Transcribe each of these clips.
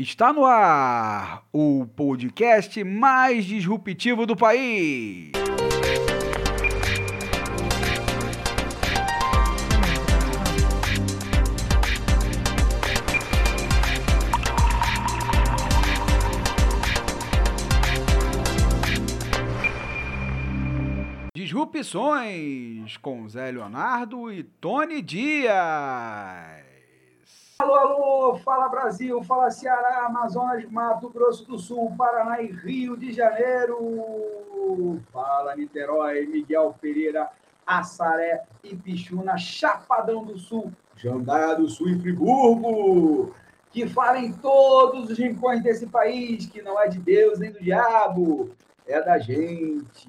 Está no ar o podcast mais disruptivo do país. Disrupções com Zé Leonardo e Tony Dias. Alô, alô, fala Brasil, fala Ceará, Amazonas, Mato Grosso do Sul, Paraná e Rio de Janeiro. Fala Niterói, Miguel Pereira, Assaré e Pichuna, Chapadão do Sul, Jandaia do Sul e Friburgo. Que fala em todos os rincões desse país, que não é de Deus nem do diabo, é da gente.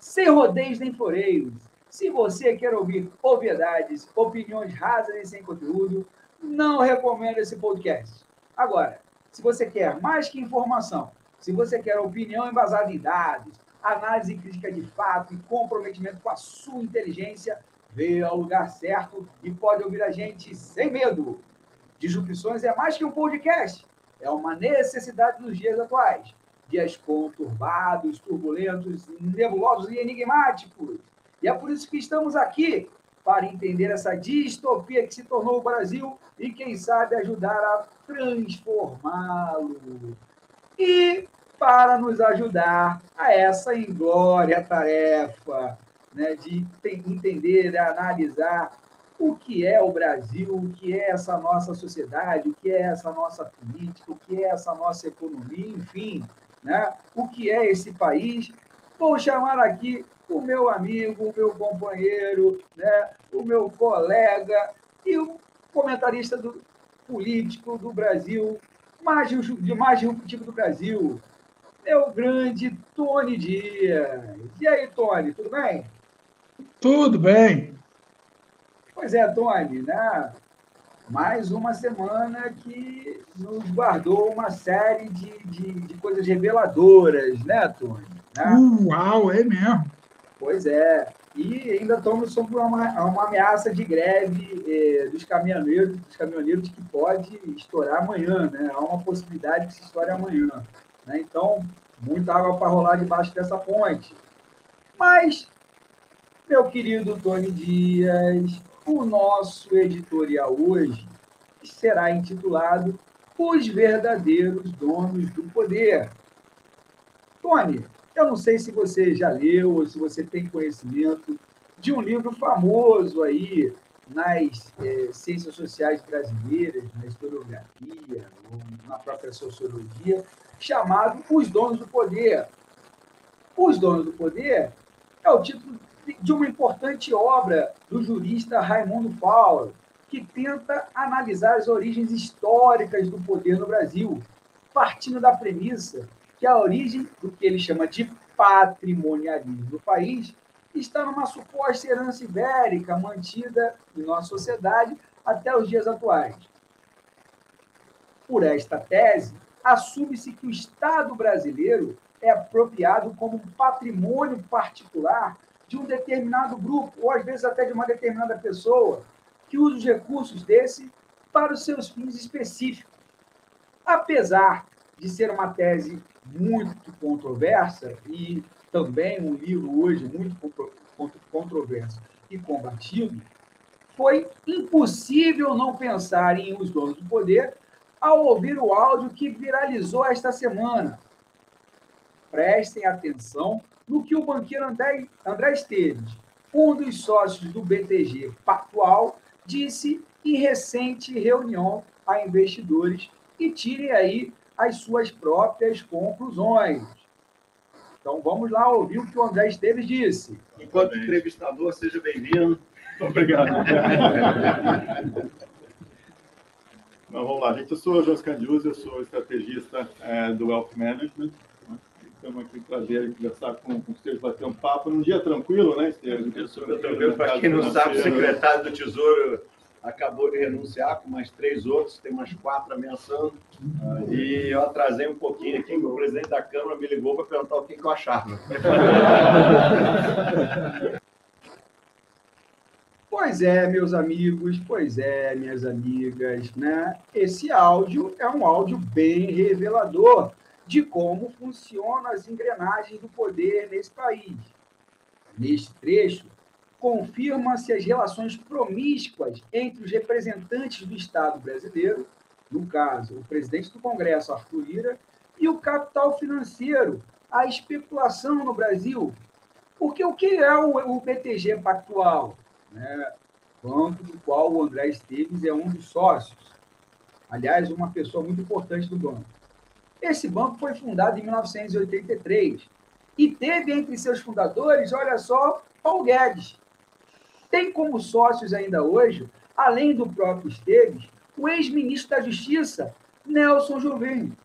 Sem rodeios nem floreios. Se você quer ouvir obviedades, opiniões rasas e sem conteúdo, não recomendo esse podcast. Agora, se você quer mais que informação, se você quer opinião embasada em dados, análise crítica de fato e comprometimento com a sua inteligência, veio ao lugar certo e pode ouvir a gente sem medo. Disrupções é mais que um podcast, é uma necessidade dos dias atuais. Dias conturbados, turbulentos, nebulosos e enigmáticos. E é por isso que estamos aqui para entender essa distopia que se tornou o Brasil e, quem sabe, ajudar a transformá-lo. E para nos ajudar a essa inglória tarefa né, de entender, analisar o que é o Brasil, o que é essa nossa sociedade, o que é essa nossa política, o que é essa nossa economia, enfim, né, o que é esse país. Vou chamar aqui o meu amigo, o meu companheiro, né, o meu colega e o comentarista do, político do Brasil, mais, de mais disruptivo do Brasil, meu grande Tony Dias. E aí, Tony, tudo bem? Tudo bem. Pois é, Tony, né? mais uma semana que nos guardou uma série de, de, de coisas reveladoras, né, Tony? Né? Uau, é mesmo. Pois é. E ainda estamos sob uma, uma ameaça de greve eh, dos caminhoneiros, dos caminhoneiros que pode estourar amanhã, né? Há uma possibilidade que se estoure amanhã. Né? Então, muita água para rolar debaixo dessa ponte. Mas, meu querido Tony Dias, o nosso editorial hoje será intitulado Os Verdadeiros Donos do Poder. Tony, eu não sei se você já leu ou se você tem conhecimento de um livro famoso aí nas é, ciências sociais brasileiras, na historiografia, na própria sociologia, chamado Os Donos do Poder. Os Donos do Poder é o título de uma importante obra do jurista Raimundo Fowler, que tenta analisar as origens históricas do poder no Brasil, partindo da premissa que a origem do que ele chama de patrimonialismo no país está numa suposta herança ibérica mantida em nossa sociedade até os dias atuais. Por esta tese, assume-se que o Estado brasileiro é apropriado como um patrimônio particular de um determinado grupo, ou às vezes até de uma determinada pessoa, que usa os recursos desse para os seus fins específicos. Apesar de ser uma tese muito controversa e também um livro hoje muito controverso e combatido, foi impossível não pensar em Os Donos do Poder ao ouvir o áudio que viralizou esta semana. Prestem atenção no que o banqueiro André, André Esteves, um dos sócios do BTG Pactual, disse em recente reunião a investidores e tirem aí as suas próprias conclusões. Então vamos lá ouvir o que o André Esteves disse. Enquanto entrevistador, seja bem-vindo. Obrigado. Então, vamos lá, gente. Eu sou o Candiuso, eu sou estrategista é, do Wealth Management. Estamos aqui para ver conversar com, com Esteves, bater um papo num dia tranquilo, né, Esteves? Eu sou tranquilo. Para quem não sabe, o secretário do Tesouro acabou de renunciar com mais três outros, tem mais quatro ameaçando. E eu atrasei um pouquinho aqui, o presidente da Câmara me ligou para perguntar o que, que eu achava. Pois é, meus amigos, pois é, minhas amigas, né? Esse áudio é um áudio bem revelador de como funcionam as engrenagens do poder nesse país. Neste trecho, confirma-se as relações promíscuas entre os representantes do Estado brasileiro, no caso, o presidente do Congresso, Arthur Lira, e o capital financeiro, a especulação no Brasil. Porque o que é o, BTG Pactual? Né? Banco do qual o André Esteves é um dos sócios. Aliás, uma pessoa muito importante do banco. Esse banco foi fundado em 1983 e teve entre seus fundadores, olha só, Paulo Guedes. Tem como sócios ainda hoje, além do próprio Esteves, o ex-ministro da Justiça, Nelson Jobim,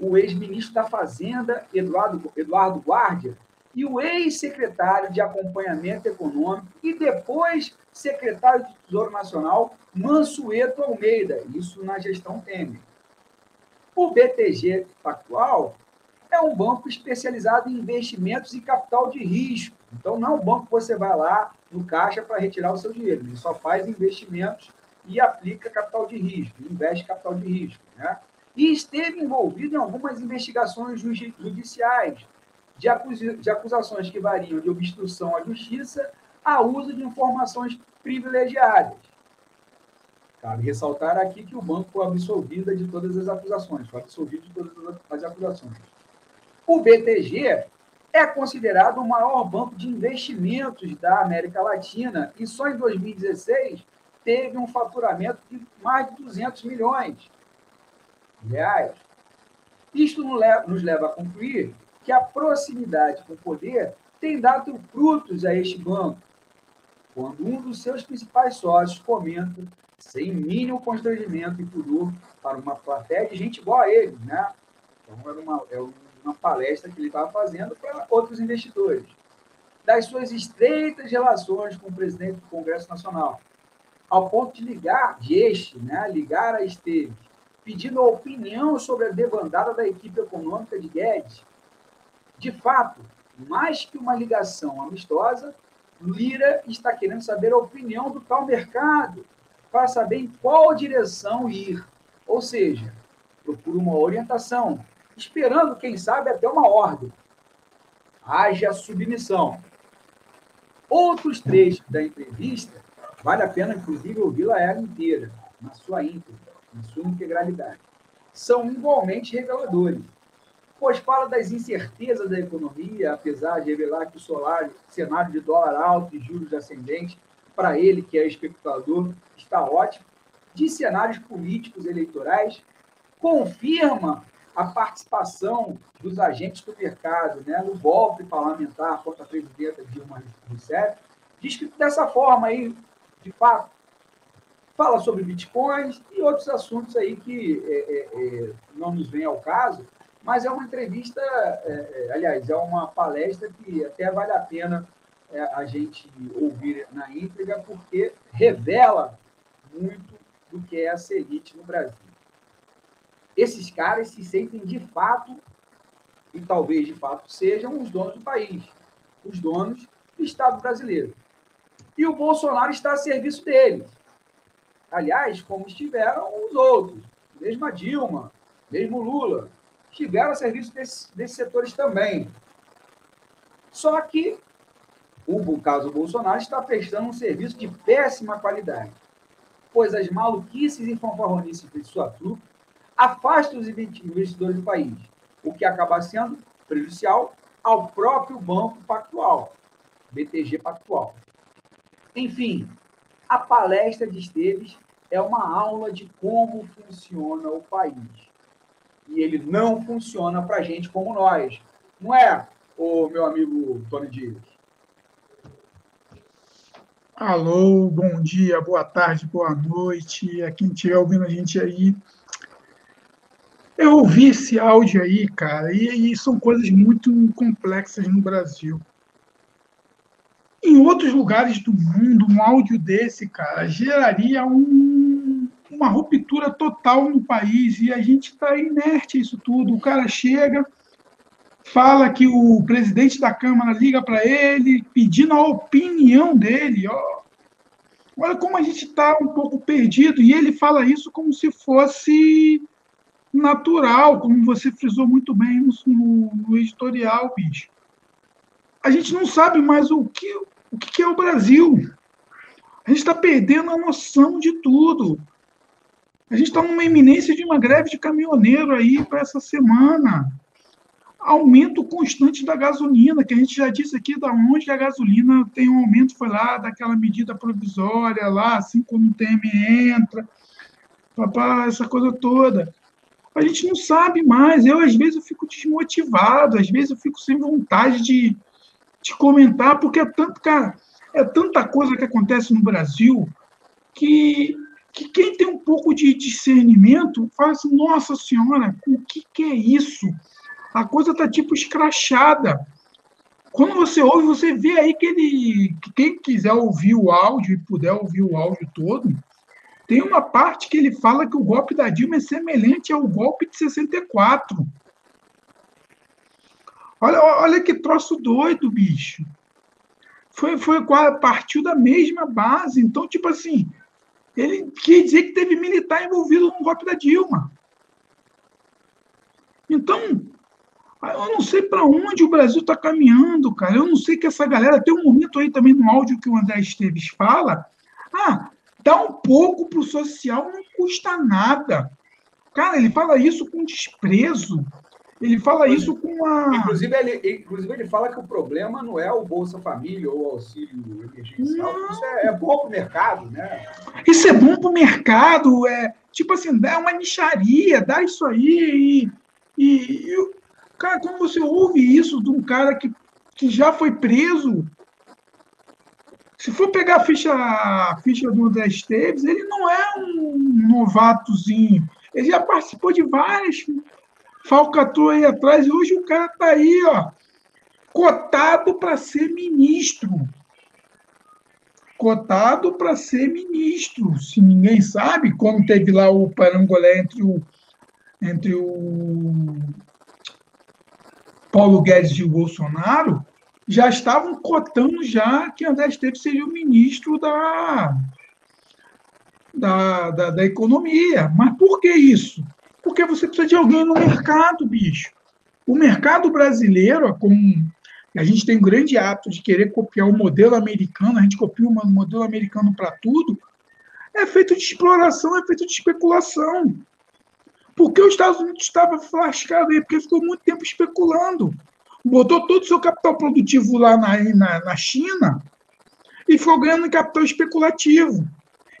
o ex-ministro da Fazenda, Eduardo, Eduardo Guardia, e o ex-secretário de Acompanhamento Econômico e depois secretário de Tesouro Nacional, Mansueto Almeida, isso na gestão Temer. O BTG Pactual é um banco especializado em investimentos e capital de risco. Então, não é um banco que você vai lá no caixa para retirar o seu dinheiro. Ele só faz investimentos e aplica capital de risco, investe capital de risco. Né? E esteve envolvido em algumas investigações judiciais de, de acusações que variam de obstrução à justiça a uso de informações privilegiadas. Cabe ressaltar aqui que o banco foi absolvido de todas as acusações, foi absolvido de todas as acusações. O BTG é considerado o maior banco de investimentos da América Latina e só em 2016 teve um faturamento de mais de 200 milhões de reais. Isto nos leva a concluir que a proximidade com o poder tem dado frutos a este banco, quando um dos seus principais sócios comenta, sem mínimo constrangimento e pudor, para uma plateia de gente igual a ele, né? Então, era uma, é uma palestra que ele estava fazendo para outros investidores, das suas estreitas relações com o presidente do Congresso Nacional, ao ponto de ligar, de este, né? ligar a Esteves, pedindo a opinião sobre a debandada da equipe econômica de Guedes. De fato, mais que uma ligação amistosa, Lira está querendo saber a opinião do tal mercado, para saber em qual direção ir. Ou seja, procura uma orientação, esperando, quem sabe, até uma ordem. Haja submissão. Outros trechos da entrevista, vale a pena, inclusive, ouvi-la ela inteira, na sua íntegra, na sua integralidade. São igualmente reveladores pois fala das incertezas da economia, apesar de revelar que o solário, cenário de dólar alto e juros ascendentes, para ele, que é especulador, está ótimo, de cenários políticos eleitorais, confirma a participação dos agentes do mercado né, no golpe parlamentar contra a presidenta Dilma Rousseff, que dessa forma aí, de fato, fala sobre bitcoins e outros assuntos aí que é, é, é, não nos vem ao caso, mas é uma entrevista, é, é, aliás, é uma palestra que até vale a pena é, a gente ouvir na íntegra, porque revela muito do que é essa elite no Brasil. Esses caras se sentem de fato, e talvez de fato sejam os donos do país, os donos do Estado brasileiro. E o Bolsonaro está a serviço deles. Aliás, como estiveram os outros, mesmo a Dilma, mesmo Lula, estiveram a serviço desses, desses setores também. Só que o caso Bolsonaro está prestando um serviço de péssima qualidade, pois as maluquices e fanfarronices de sua trupe afastam os investidores do país, o que acaba sendo prejudicial ao próprio Banco Pactual, BTG Pactual. Enfim, a palestra de Esteves é uma aula de como funciona o país e ele não funciona para gente como nós. Não é, o meu amigo Tony Dias? Alô, bom dia, boa tarde, boa noite, a quem estiver ouvindo a gente aí. Eu ouvi esse áudio aí, cara, e, e são coisas muito complexas no Brasil. Em outros lugares do mundo, um áudio desse, cara, geraria um uma ruptura total no país e a gente está inerte a isso tudo. O cara chega, fala que o presidente da Câmara liga para ele pedindo a opinião dele. Ó. Olha como a gente está um pouco perdido. E ele fala isso como se fosse natural, como você frisou muito bem no, no, no editorial, bicho. A gente não sabe mais o que, o que é o Brasil. A gente está perdendo a noção de tudo. A gente está numa iminência de uma greve de caminhoneiro aí para essa semana. Aumento constante da gasolina, que a gente já disse aqui da onde a gasolina tem um aumento, foi lá daquela medida provisória lá, assim como o TM entra, papá, essa coisa toda. A gente não sabe mais. Eu, às vezes, eu fico desmotivado, às vezes eu fico sem vontade de, de comentar, porque é tanto, cara, é tanta coisa que acontece no Brasil que, que quem tem um pouco de discernimento fala assim, nossa senhora, o que, que é isso? A coisa está tipo escrachada. Quando você ouve, você vê aí que ele. Que quem quiser ouvir o áudio e puder ouvir o áudio todo, tem uma parte que ele fala que o golpe da Dilma é semelhante ao golpe de 64. Olha, olha que troço doido, bicho foi, foi partiu da mesma base. Então, tipo assim, ele quer dizer que teve militar envolvido no golpe da Dilma. Então, eu não sei para onde o Brasil está caminhando, cara. Eu não sei que essa galera. Tem um momento aí também no áudio que o André Esteves fala. Ah, dá um pouco para o social, não custa nada. Cara, ele fala isso com desprezo. Ele fala isso com a. Inclusive ele, inclusive, ele fala que o problema não é o Bolsa Família ou o auxílio emergencial. Não. Isso é, é bom para o mercado, né? Isso é bom para o mercado. É, tipo assim, dá uma nicharia, dá isso aí. E, e, e, cara, quando você ouve isso de um cara que, que já foi preso. Se for pegar a ficha, a ficha do André Esteves, ele não é um novatozinho. Ele já participou de várias falcatrua aí atrás, e hoje o cara está aí, ó, cotado para ser ministro. Cotado para ser ministro. Se ninguém sabe, como teve lá o parangolé entre o, entre o Paulo Guedes e o Bolsonaro, já estavam cotando já que André Esteves seria o ministro da, da, da, da economia. Mas por que isso? Porque você precisa de alguém no mercado, bicho. O mercado brasileiro, como a gente tem um grande hábito de querer copiar o modelo americano, a gente copia o modelo americano para tudo, é feito de exploração, é feito de especulação. Porque os Estados Unidos estava flascado aí, porque ficou muito tempo especulando. Botou todo o seu capital produtivo lá na, na, na China e ficou ganhando capital especulativo.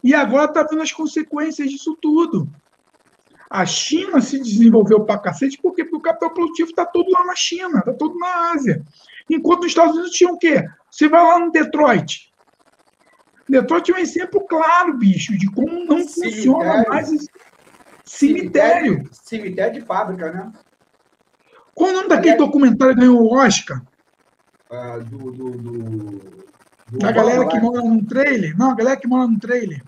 E agora está vendo as consequências disso tudo. A China se desenvolveu para cacete porque, porque o capital produtivo está todo lá na China, está todo na Ásia. Enquanto os Estados Unidos tinham o quê? Você vai lá no Detroit. Detroit é um exemplo claro, bicho, de como não cemitério. funciona mais esse cemitério. cemitério. Cemitério de fábrica, né? Qual o nome daquele documentário que ganhou o Oscar? Ah, do, do, do, do, Da galera que mora num trailer? Não, a galera que mora num trailer.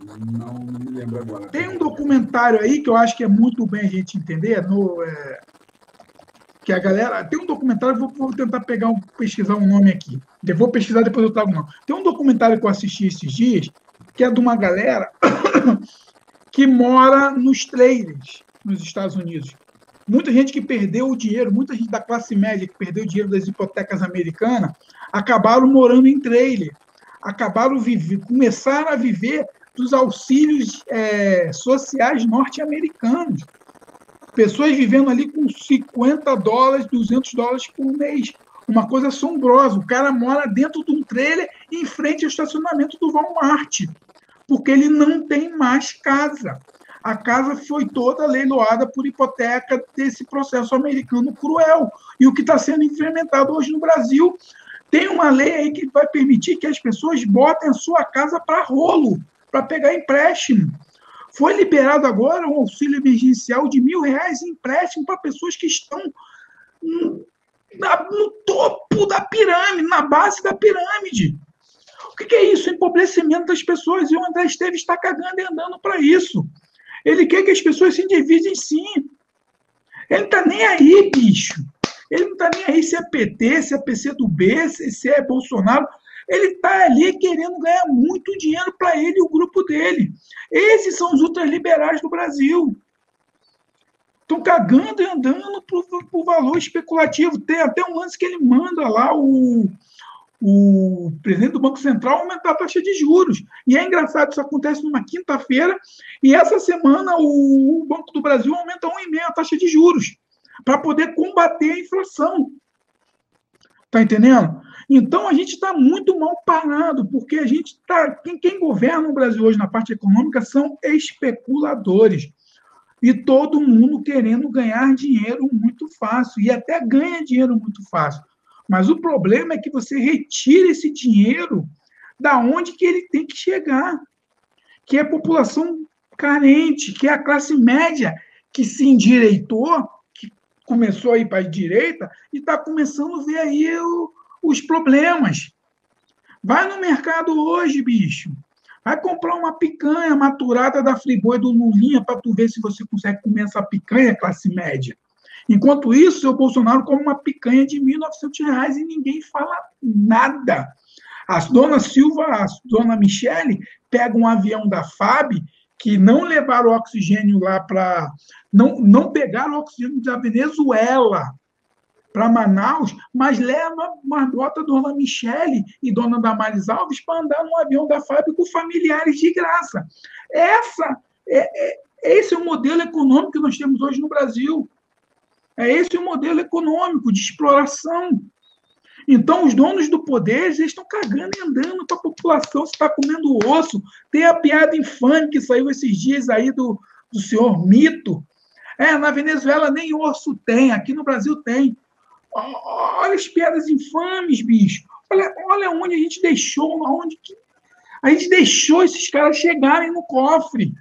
Não me lembro agora. Tem um documentário aí que eu acho que é muito bem a gente entender, no, é, que a galera. Tem um documentário, vou, vou tentar pegar um, pesquisar um nome aqui. Eu vou pesquisar depois eu trago não. Tem um documentário que eu assisti esses dias, que é de uma galera que mora nos trailers nos Estados Unidos. Muita gente que perdeu o dinheiro, muita gente da classe média que perdeu o dinheiro das hipotecas americanas, acabaram morando em trailer. Acabaram viver, começaram a viver dos auxílios é, sociais norte-americanos. Pessoas vivendo ali com 50 dólares, 200 dólares por mês. Uma coisa assombrosa. O cara mora dentro de um trailer em frente ao estacionamento do Walmart, porque ele não tem mais casa. A casa foi toda leiloada por hipoteca desse processo americano cruel. E o que está sendo implementado hoje no Brasil tem uma lei aí que vai permitir que as pessoas botem a sua casa para rolo para pegar empréstimo. Foi liberado agora um auxílio emergencial de mil reais em empréstimo para pessoas que estão no, no topo da pirâmide, na base da pirâmide. O que, que é isso? Empobrecimento das pessoas. E o André Esteves está cagando e andando para isso. Ele quer que as pessoas se endividem sim. Ele não está nem aí, bicho. Ele não está nem aí se é PT, se é PCdoB, se, se é Bolsonaro. Ele está ali querendo ganhar muito dinheiro para ele e o grupo dele. Esses são os ultraliberais do Brasil. Estão cagando e andando por, por valor especulativo. Tem até um lance que ele manda lá o, o presidente do Banco Central aumentar a taxa de juros. E é engraçado, isso acontece numa quinta-feira, e essa semana o Banco do Brasil aumenta 1,5% a taxa de juros, para poder combater a inflação. Está entendendo? Então a gente está muito mal parado, porque a gente está. Quem, quem governa o Brasil hoje na parte econômica são especuladores. E todo mundo querendo ganhar dinheiro muito fácil, e até ganha dinheiro muito fácil. Mas o problema é que você retira esse dinheiro da onde que ele tem que chegar, que é a população carente, que é a classe média que se endireitou, que começou a ir para a direita e está começando a ver aí o, os problemas. Vai no mercado hoje, bicho. Vai comprar uma picanha maturada da Friboi do Lulinha para tu ver se você consegue comer essa picanha classe média. Enquanto isso, o Bolsonaro come uma picanha de R$ 1.900 e ninguém fala nada. A dona Silva, a dona Michele, pega um avião da FAB que não levaram oxigênio lá para. Não, não pegaram oxigênio da Venezuela para Manaus, mas leva uma bota dona Michele e dona Damares Alves para andar no avião da FAB com familiares de graça. Essa é, é, esse é o modelo econômico que nós temos hoje no Brasil. É esse o modelo econômico de exploração. Então, os donos do poder eles estão cagando e andando para a população, se está comendo osso. Tem a piada infame que saiu esses dias aí do, do senhor Mito. É, na Venezuela nem osso tem, aqui no Brasil tem. Olha as piadas infames, bicho. Olha, olha onde a gente deixou, onde que... a gente deixou esses caras chegarem no cofre.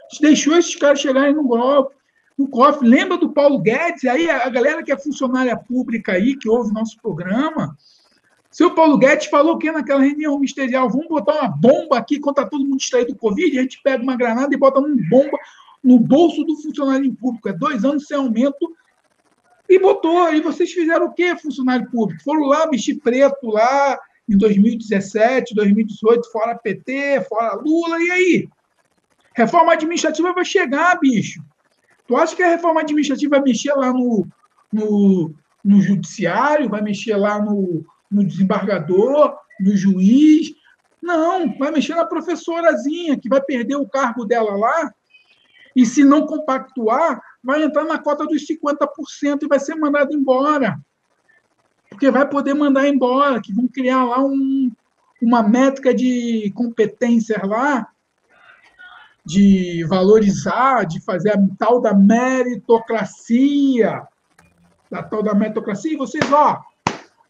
A gente deixou esses caras chegarem no golpe no cofre. Lembra do Paulo Guedes? Aí a galera que é funcionária pública aí, que ouve nosso programa, seu Paulo Guedes falou que naquela reunião ministerial, vamos botar uma bomba aqui está todo mundo distraído do Covid, a gente pega uma granada e bota uma bomba no bolso do funcionário público. É dois anos sem aumento. E botou. E vocês fizeram o quê, funcionário público? Foram lá vestir preto lá em 2017, 2018, fora PT, fora Lula, e aí? Reforma administrativa vai chegar, bicho. Tu acha que a reforma administrativa vai mexer lá no, no, no judiciário, vai mexer lá no, no desembargador, no juiz? Não, vai mexer na professorazinha, que vai perder o cargo dela lá, e se não compactuar, vai entrar na cota dos 50% e vai ser mandado embora. Porque vai poder mandar embora, que vão criar lá um, uma métrica de competências lá, de valorizar, de fazer a tal da meritocracia, da tal da meritocracia, e vocês, ó,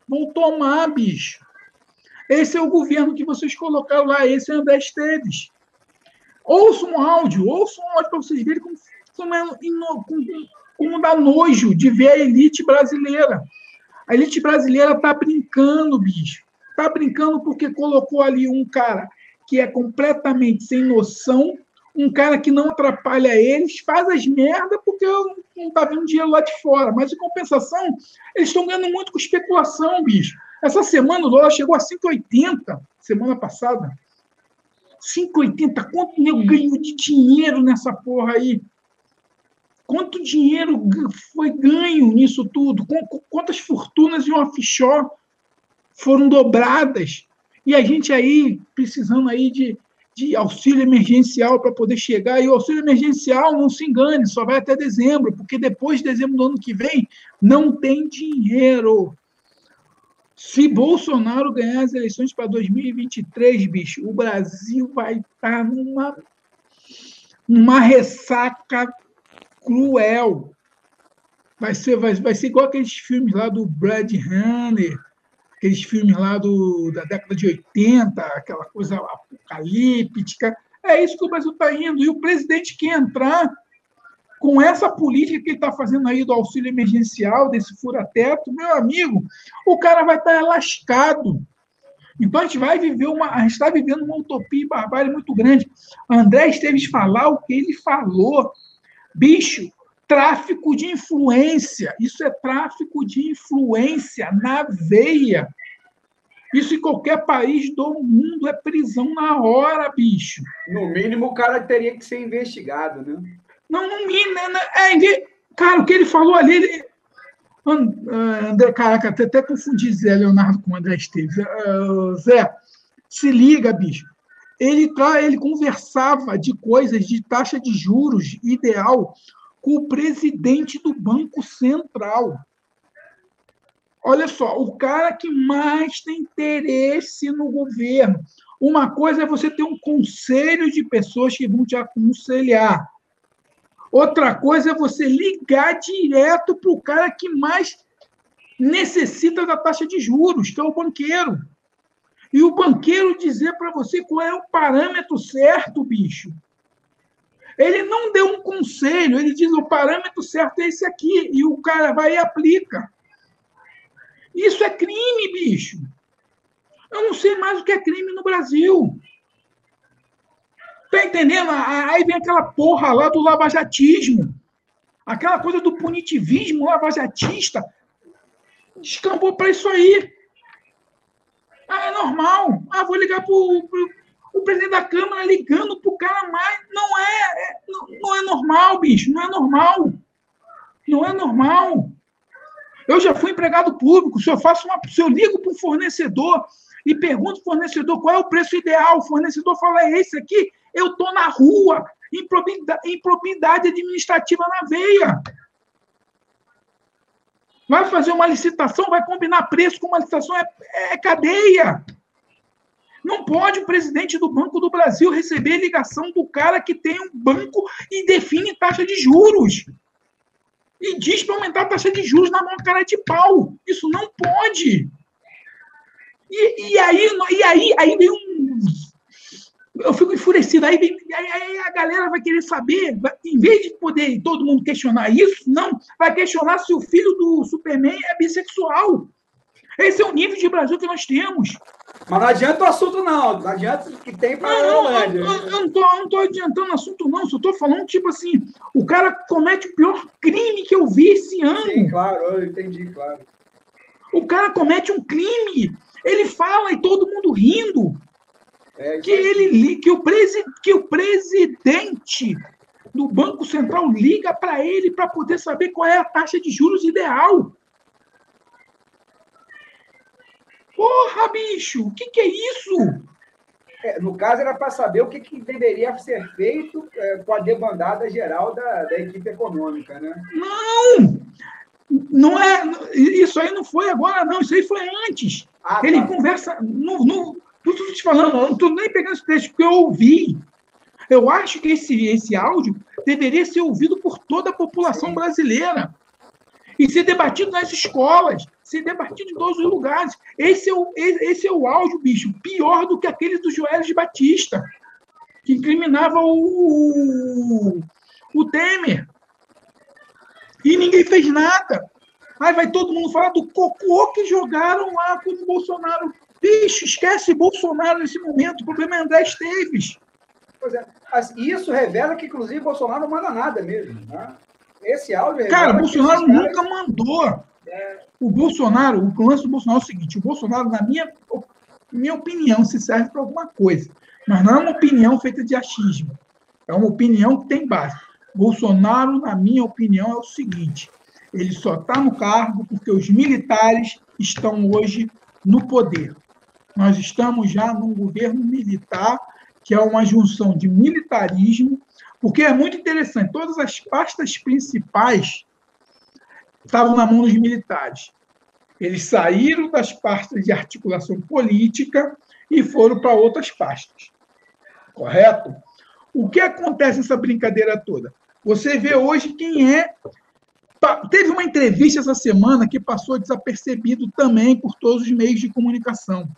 vão tomar, bicho. Esse é o governo que vocês colocaram lá, esse é André Esteves. Ouça um áudio, ouça um áudio para vocês verem como, como, é, como, como dá nojo de ver a elite brasileira. A elite brasileira está brincando, bicho. Está brincando porque colocou ali um cara que é completamente sem noção, um cara que não atrapalha eles, faz as merdas porque não está vendo dinheiro lá de fora. Mas, em compensação, eles estão ganhando muito com especulação, bicho. Essa semana o dólar chegou a 5,80, semana passada. 5,80. Quanto eu ganho de dinheiro nessa porra aí? Quanto dinheiro foi ganho nisso tudo? Quantas fortunas de um offshore foram dobradas? E a gente aí precisando aí de de auxílio emergencial para poder chegar. E o auxílio emergencial, não se engane, só vai até dezembro, porque depois de dezembro do ano que vem não tem dinheiro. Se Bolsonaro ganhar as eleições para 2023, bicho, o Brasil vai estar tá numa, numa ressaca cruel. Vai ser, vai, vai ser igual aqueles filmes lá do Brad Hunter, aqueles filmes lá do, da década de 80, aquela coisa apocalíptica. É isso que o Brasil está indo. E o presidente que entrar com essa política que ele está fazendo aí do auxílio emergencial, desse fura-teto, meu amigo, o cara vai estar tá lascado. Então a gente vai viver uma. A gente está vivendo uma utopia e barbárie muito grande. André Esteves falar o que ele falou. Bicho, tráfico de influência. Isso é tráfico de influência na veia. Isso em qualquer país do mundo é prisão na hora, bicho. No mínimo, o cara teria que ser investigado, né? Não, no mínimo. Né? É, cara, o que ele falou ali. Ele... Ah, André, caraca, até, até confundi Zé Leonardo com André Esteves. Uh, Zé, se liga, bicho. Ele, ele conversava de coisas de taxa de juros ideal com o presidente do Banco Central. Olha só, o cara que mais tem interesse no governo. Uma coisa é você ter um conselho de pessoas que vão te aconselhar. Outra coisa é você ligar direto para o cara que mais necessita da taxa de juros, que é o banqueiro. E o banqueiro dizer para você qual é o parâmetro certo, bicho. Ele não deu um conselho, ele diz o parâmetro certo é esse aqui, e o cara vai e aplica. Isso é crime, bicho. Eu não sei mais o que é crime no Brasil. Tá entendendo? Aí vem aquela porra lá do lavajatismo. Aquela coisa do punitivismo lavajatista. Descambou para isso aí. Ah, é normal. Ah, vou ligar pro, pro o presidente da Câmara ligando pro cara mais. Não é, é não, não é normal, bicho. Não é normal. Não é normal. Eu já fui empregado público. Se eu faço uma, se eu ligo um fornecedor e pergunto ao fornecedor qual é o preço ideal, o fornecedor fala é esse aqui. Eu estou na rua, improbidade administrativa na veia. Vai fazer uma licitação, vai combinar preço com uma licitação, é, é cadeia. Não pode o presidente do Banco do Brasil receber ligação do cara que tem um banco e define taxa de juros e diz para aumentar a taxa de juros na mão cara de pau. Isso não pode. E, e aí, e aí, aí vem um. Eu fico enfurecido. Aí, vem, aí, aí a galera vai querer saber, em vez de poder todo mundo questionar isso, não, vai questionar se o filho do Superman é bissexual. Esse é o nível de Brasil que nós temos. Mas não adianta o assunto, não. Não adianta o que tem para a Holândia. Eu, eu, não estou adiantando o assunto, não. Só estou falando, tipo assim, o cara comete o pior crime que eu vi esse ano. Sim, claro, eu entendi, claro. O cara comete um crime, ele fala e todo mundo rindo. É, que, ele, que, o presi, que o presidente do Banco Central liga para ele para poder saber qual é a taxa de juros ideal. Porra, bicho, o que, que é isso? É, no caso, era para saber o que, que deveria ser feito é, com a debandada geral da, da equipe econômica, né? Não! Não é. Isso aí não foi agora, não. Isso aí foi antes. Ah, Ele tá. conversa. No, no, estou te falando, não estou nem pegando esse texto, porque eu ouvi. Eu acho que esse, esse áudio deveria ser ouvido por toda a população brasileira e ser debatido nas escolas, ser debatido em todos os lugares. Esse é o, esse é o áudio, bicho, pior do que aquele do Joelis de Batista, que incriminava o, o Temer. E ninguém fez nada. Aí vai todo mundo falar do cocô que jogaram lá com o Bolsonaro. Bicho, esquece Bolsonaro nesse momento. O problema é André Esteves. Pois é. Isso revela que, inclusive, Bolsonaro não manda nada mesmo. Né? Esse áudio. Cara, o Bolsonaro nunca mandou. O Bolsonaro, o lance do Bolsonaro é o seguinte: o Bolsonaro, na minha, minha opinião, se serve para alguma coisa. Mas não é uma opinião feita de achismo. É uma opinião que tem base. Bolsonaro, na minha opinião, é o seguinte: ele só está no cargo porque os militares estão hoje no poder. Nós estamos já num governo militar que é uma junção de militarismo porque é muito interessante, todas as pastas principais estavam na mão dos militares. Eles saíram das pastas de articulação política e foram para outras pastas. Correto? O que acontece nessa brincadeira toda? Você vê hoje quem é. Teve uma entrevista essa semana que passou desapercebido também por todos os meios de comunicação.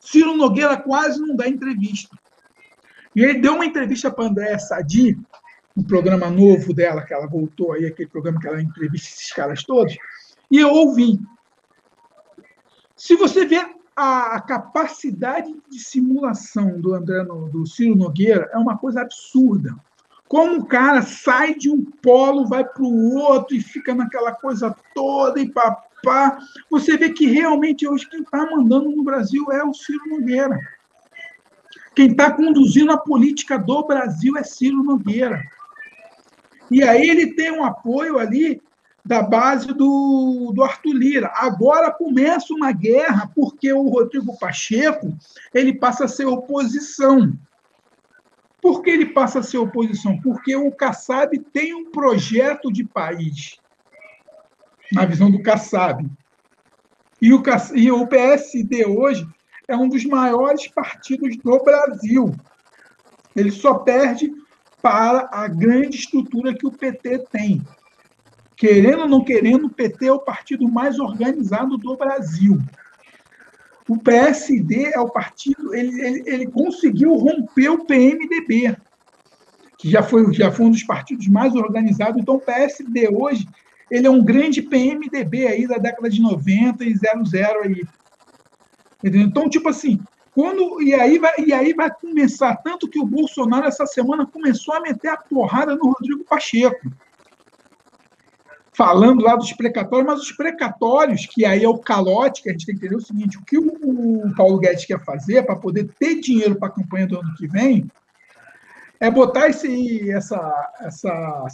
Ciro Nogueira quase não dá entrevista. E ele deu uma entrevista para a Andréa Sadi, um programa novo dela, que ela voltou aí, aquele programa que ela entrevista esses caras todos, e eu ouvi. Se você vê a capacidade de simulação do André do Ciro Nogueira, é uma coisa absurda. como o cara sai de um polo, vai para o outro e fica naquela coisa toda e papá. Você vê que realmente hoje quem está mandando no Brasil é o Ciro Nogueira. Quem está conduzindo a política do Brasil é Ciro Nogueira. E aí ele tem um apoio ali da base do, do Arthur Lira. Agora começa uma guerra porque o Rodrigo Pacheco ele passa a ser oposição. Por que ele passa a ser oposição? Porque o Kassab tem um projeto de país, na visão do Kassab. E o, e o PSD hoje é um dos maiores partidos do Brasil. Ele só perde para a grande estrutura que o PT tem. Querendo ou não querendo, o PT é o partido mais organizado do Brasil. O PSD é o partido, ele, ele, ele conseguiu romper o PMDB, que já foi, já foi um dos partidos mais organizados. Então, o PSD hoje ele é um grande PMDB aí da década de 90 e 00 aí. Entendeu? Então, tipo assim, quando e aí vai e aí vai começar tanto que o Bolsonaro essa semana começou a meter a porrada no Rodrigo Pacheco falando lá dos precatórios, mas os precatórios, que aí é o calote, que a gente tem que entender o seguinte: o que o, o Paulo Guedes quer fazer para poder ter dinheiro para a campanha do ano que vem é botar esse, essa, essa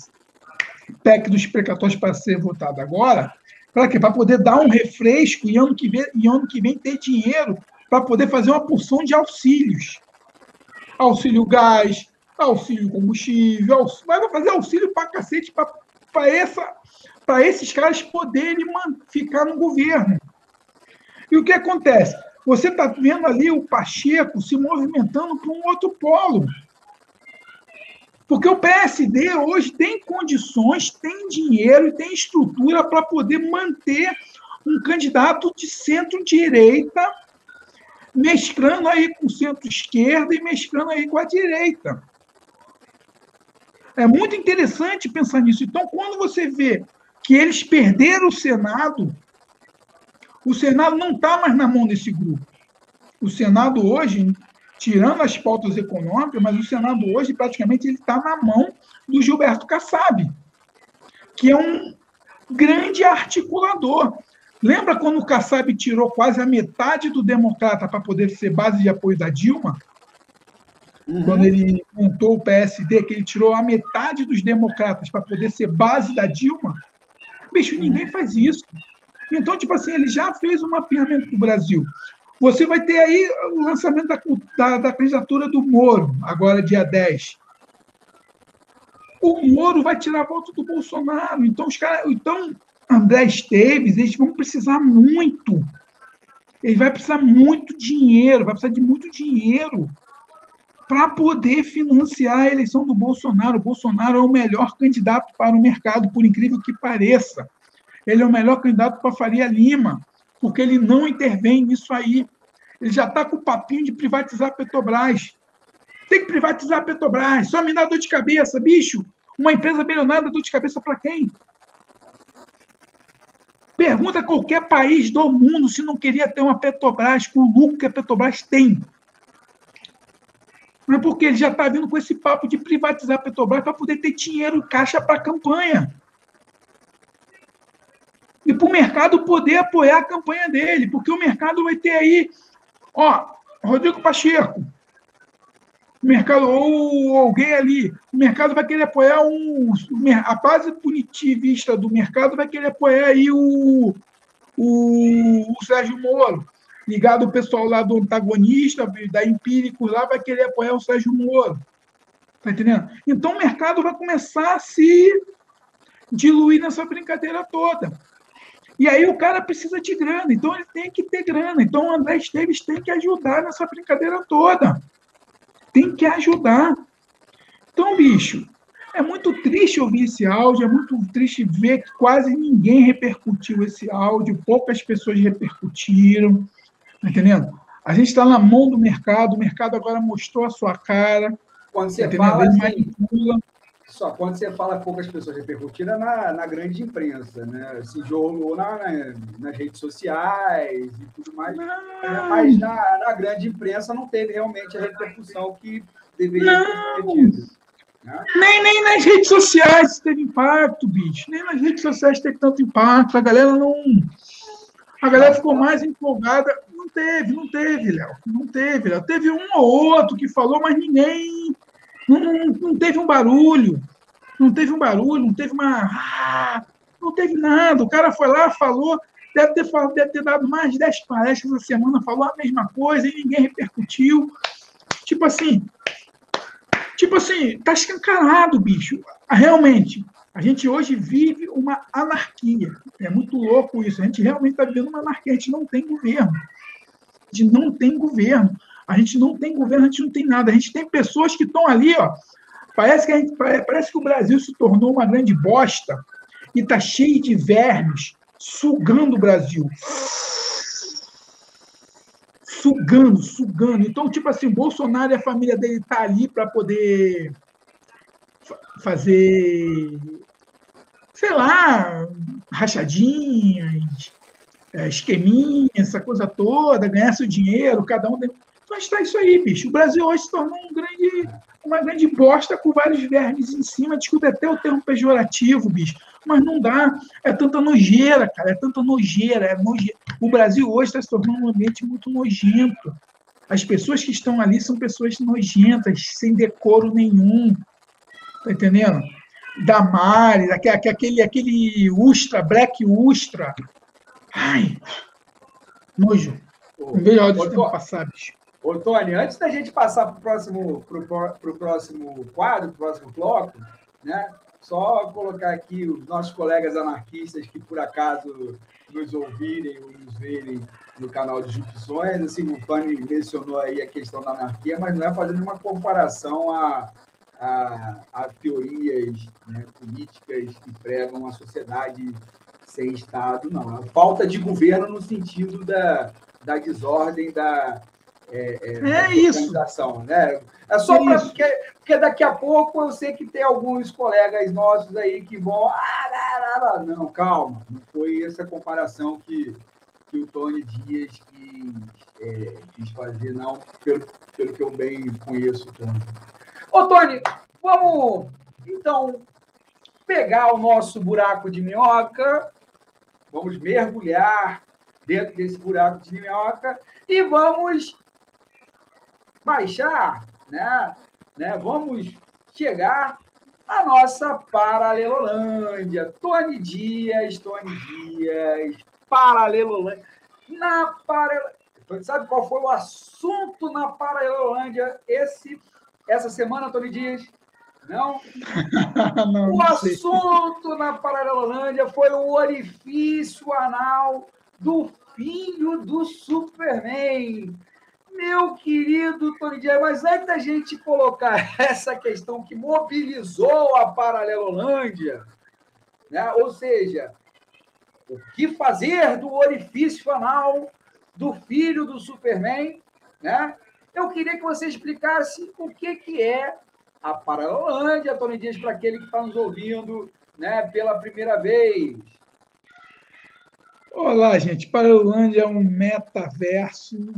PEC dos precatórios para ser votada agora, para quê? Para poder dar um refresco e ano que vem, e ano que vem ter dinheiro para poder fazer uma porção de auxílios. Auxílio gás, auxílio combustível, auxílio, vai fazer auxílio para cacete para esses caras poderem ficar no governo. E o que acontece? Você está vendo ali o Pacheco se movimentando para um outro polo. Porque o PSD hoje tem condições, tem dinheiro e tem estrutura para poder manter um candidato de centro-direita, mesclando aí com centro-esquerda e mesclando aí com a direita. É muito interessante pensar nisso. Então, quando você vê que eles perderam o Senado. O Senado não está mais na mão desse grupo. O Senado hoje, tirando as pautas econômicas, mas o Senado hoje praticamente ele está na mão do Gilberto Kassab, que é um grande articulador. Lembra quando o Kassab tirou quase a metade do democrata para poder ser base de apoio da Dilma? Uhum. Quando ele montou o PSD, que ele tirou a metade dos democratas para poder ser base da Dilma? Bicho, ninguém faz isso. Então, tipo assim, ele já fez um mapeamento do Brasil. Você vai ter aí o lançamento da, da, da candidatura do Moro, agora dia 10. O Moro vai tirar a volta do Bolsonaro. Então, os caras. Então, André Esteves, eles vão precisar muito. Ele vai precisar muito dinheiro, vai precisar de muito dinheiro para poder financiar a eleição do Bolsonaro. O Bolsonaro é o melhor candidato para o mercado, por incrível que pareça. Ele é o melhor candidato para Faria Lima, porque ele não intervém nisso aí. Ele já está com o papinho de privatizar a Petrobras. Tem que privatizar a Petrobras, só me dá dor de cabeça, bicho. Uma empresa bilionária dor de cabeça para quem? Pergunta qualquer país do mundo se não queria ter uma Petrobras com o lucro que a Petrobras tem. Mas porque ele já está vindo com esse papo de privatizar a Petrobras para poder ter dinheiro caixa para a campanha. E para o mercado poder apoiar a campanha dele, porque o mercado vai ter aí, ó, Rodrigo Pacheco, o mercado, ou alguém ali, o mercado vai querer apoiar um. A base punitivista do mercado vai querer apoiar aí o, o, o Sérgio Moro ligado o pessoal lá do antagonista, da Empíricos lá, vai querer apoiar o Sérgio Moro. Tá entendendo? Então o mercado vai começar a se diluir nessa brincadeira toda. E aí o cara precisa de grana, então ele tem que ter grana. Então o André Esteves tem que ajudar nessa brincadeira toda. Tem que ajudar. Então, bicho, é muito triste ouvir esse áudio, é muito triste ver que quase ninguém repercutiu esse áudio, poucas pessoas repercutiram. Tá entendendo? A gente está na mão do mercado, o mercado agora mostrou a sua cara. Quando você tá fala assim, só quando você fala poucas pessoas repercutiram é na, na grande imprensa, né? Se jogou na, na, nas redes sociais e tudo mais. Não. Mas na, na grande imprensa não teve realmente a repercussão que deveria não. ter tido. Né? Nem, nem nas redes sociais teve impacto, bicho. Nem nas redes sociais teve tanto impacto. A galera não. A galera ficou mais empolgada. Não teve, não teve, Léo. Não teve, Léo. Teve um ou outro que falou, mas ninguém. Não, não, não teve um barulho. Não teve um barulho, não teve uma. Ah, não teve nada. O cara foi lá, falou, deve ter, deve ter dado mais de 10 palestras na semana, falou a mesma coisa e ninguém repercutiu. Tipo assim, tipo assim, tá escancarado, bicho. Realmente, a gente hoje vive uma anarquia. É muito louco isso. A gente realmente está vivendo uma anarquia. A gente não tem governo. A gente não tem governo. A gente não tem governo, a gente não tem nada. A gente tem pessoas que estão ali, ó. Parece que, a gente, parece que o Brasil se tornou uma grande bosta e está cheio de vermes sugando o Brasil. Sugando, sugando. Então, tipo assim, Bolsonaro e a família dele tá ali para poder fazer, sei lá, rachadinhas, é, esqueminha, essa coisa toda, ganhar seu dinheiro, cada um. Então está isso aí, bicho. O Brasil hoje se tornou um grande, uma grande bosta com vários vermes em cima. Desculpa até o termo pejorativo, bicho mas não dá. É tanta nojeira, cara, é tanta nojeira. É nojeira. O Brasil hoje está se tornando um ambiente muito nojento. As pessoas que estão ali são pessoas nojentas, sem decoro nenhum. Tá entendendo? Damares, aquele, aquele Ustra, Black Ustra. Ai, nojo. Não vejo a hora de tempo passar, bicho. Ô, Tony, antes da gente passar para o próximo, pro, pro próximo quadro, pro próximo bloco, né? Só colocar aqui os nossos colegas anarquistas que por acaso nos ouvirem ou nos verem no canal de Junções, assim, o Tony mencionou aí a questão da anarquia, mas não é fazendo uma comparação a, a, a teorias né, políticas que pregam uma sociedade sem Estado, não. É falta de governo no sentido da, da desordem, da, é, é, é isso. Né? É só para porque, porque daqui a pouco eu sei que tem alguns colegas nossos aí que vão. Ah, não, calma, não foi essa comparação que, que o Tony Dias quis, é, quis fazer, não, pelo, pelo que eu bem conheço o Tony. Ô, Tony, vamos então pegar o nosso buraco de minhoca, vamos mergulhar dentro desse buraco de minhoca e vamos baixar, né? né? Vamos chegar à nossa Paralelolândia. Tony Dias, Tony Dias, Paralelolândia. Na Paralelolândia. Sabe qual foi o assunto na Paralelolândia esse, essa semana, Tony Dias? Não? não o assunto na Paralelolândia foi o orifício anal do filho do Superman. Meu querido Tony Dias, mas antes da gente colocar essa questão que mobilizou a Paralelolândia, né? ou seja, o que fazer do orifício anal do filho do Superman, né? eu queria que você explicasse o que, que é a Paralelolândia, Tony Dias, para aquele que está nos ouvindo né, pela primeira vez. Olá, gente. Paralelolândia é um metaverso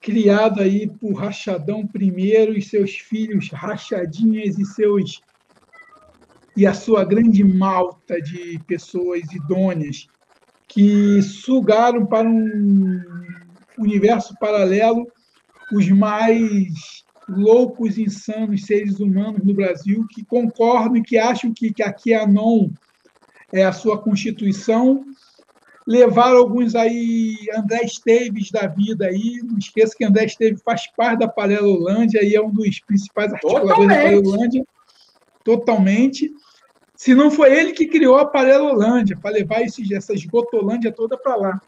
criado aí por Rachadão I e seus filhos Rachadinhas e seus e a sua grande malta de pessoas idôneas que sugaram para um universo paralelo os mais loucos, insanos seres humanos no Brasil que concordam e que acham que, que aqui a não é a sua constituição levaram alguns aí, André Esteves da vida aí, não esqueça que André Esteves faz parte da Paralelolândia e é um dos principais articuladores Totalmente. da Paralelolândia, totalmente. Se não foi ele que criou a Paralelolândia, para levar esses, essa esgotolândia toda para lá.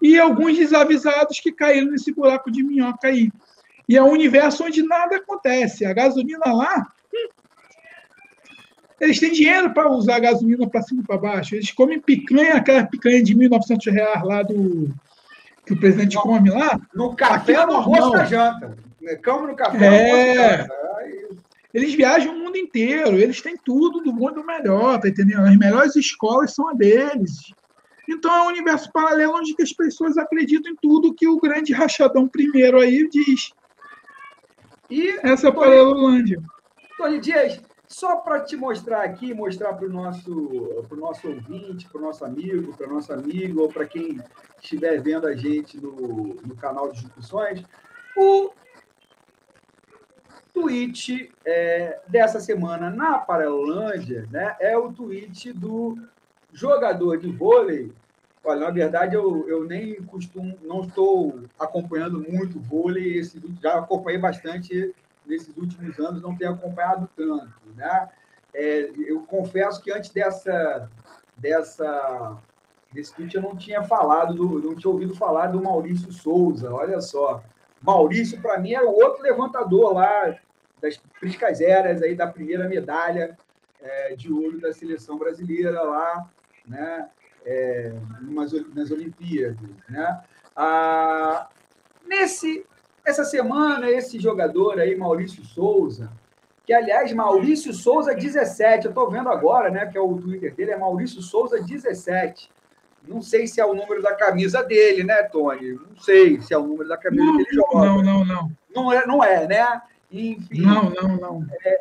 E alguns desavisados que caíram nesse buraco de minhoca aí. E é um universo onde nada acontece. A gasolina lá eles têm dinheiro para usar gasolina para cima e para baixo. Eles comem picanha, aquela picanha de 1.900 reais lá do que o presidente no, come lá. No café é no almoço da janta. Come no café é... Eles viajam o mundo inteiro, eles têm tudo do bom e do melhor, tá entendendo? As melhores escolas são a deles. Então é um universo paralelo onde as pessoas acreditam em tudo que o grande rachadão primeiro aí diz. E essa é a Paralelolândia. Tony Dias, só para te mostrar aqui, mostrar para o nosso, pro nosso ouvinte, para o nosso amigo, para nossa amiga, ou para quem estiver vendo a gente no, no canal de discussões, o tweet é, dessa semana na Paralelândia né, é o tweet do jogador de vôlei. Olha, na verdade, eu, eu nem costumo, não estou acompanhando muito vôlei, esse, já acompanhei bastante nesses últimos anos, não tenho acompanhado tanto. Né? É, eu confesso que antes dessa, dessa, desse tweet eu não tinha falado, do, não tinha ouvido falar do Maurício Souza, olha só. Maurício, para mim, é o outro levantador lá das priscas eras aí da primeira medalha é, de ouro da seleção brasileira lá, né? É, nas, nas Olimpíadas, né? Ah, nesse essa semana esse jogador aí Maurício Souza, que aliás Maurício Souza 17, eu estou vendo agora, né? Que é o Twitter dele é Maurício Souza 17. Não sei se é o número da camisa dele, né, Tony? Não sei se é o número da camisa não, que ele joga. Não, não, não. Não é, não é, né? Enfim, não, não, não. É,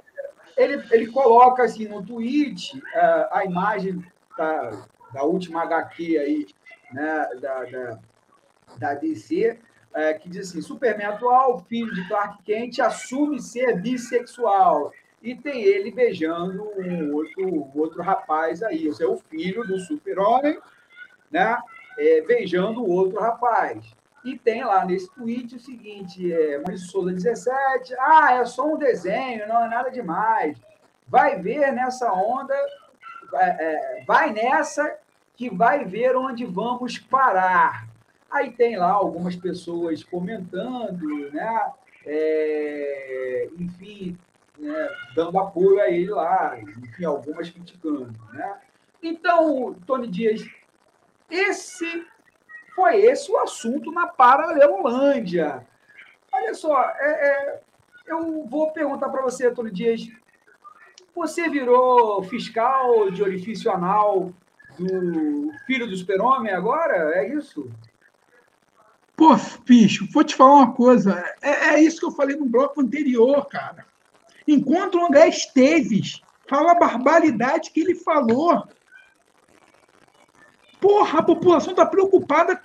ele, ele coloca assim no tweet uh, a imagem da, da última HQ aí, né, da, da, da DC, é, que diz assim: Superman atual, filho de Clark Kent, assume ser bissexual. E tem ele beijando um outro, um outro rapaz aí, ou seja, o filho do super-homem, né? É, beijando o outro rapaz. E tem lá nesse tweet o seguinte: é, Maurício Souza 17, ah, é só um desenho, não é nada demais. Vai ver nessa onda, é, é, vai nessa que vai ver onde vamos parar. Aí tem lá algumas pessoas comentando, né? É, enfim, né? dando apoio a ele lá, enfim, algumas criticando, né? Então, Tony Dias, esse foi esse o assunto na Paralelolândia. Olha só, é, é, eu vou perguntar para você, Tony Dias, você virou fiscal de orifício anal do filho do super-homem agora? É isso? Pô, bicho, vou te falar uma coisa. É, é, isso que eu falei no bloco anterior, cara. Enquanto o André Esteves fala a barbaridade que ele falou. Porra, a população está preocupada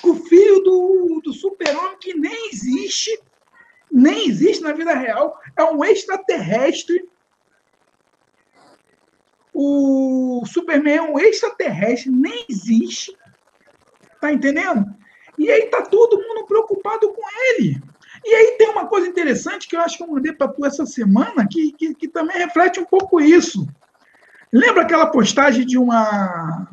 com o filho do, do super-homem que nem existe, nem existe na vida real. É um extraterrestre. O Superman é um extraterrestre, nem existe. Tá entendendo? E aí tá todo mundo preocupado com ele. E aí tem uma coisa interessante que eu acho que eu mandei para tu essa semana, que, que, que, também reflete um pouco isso. Lembra aquela postagem de uma.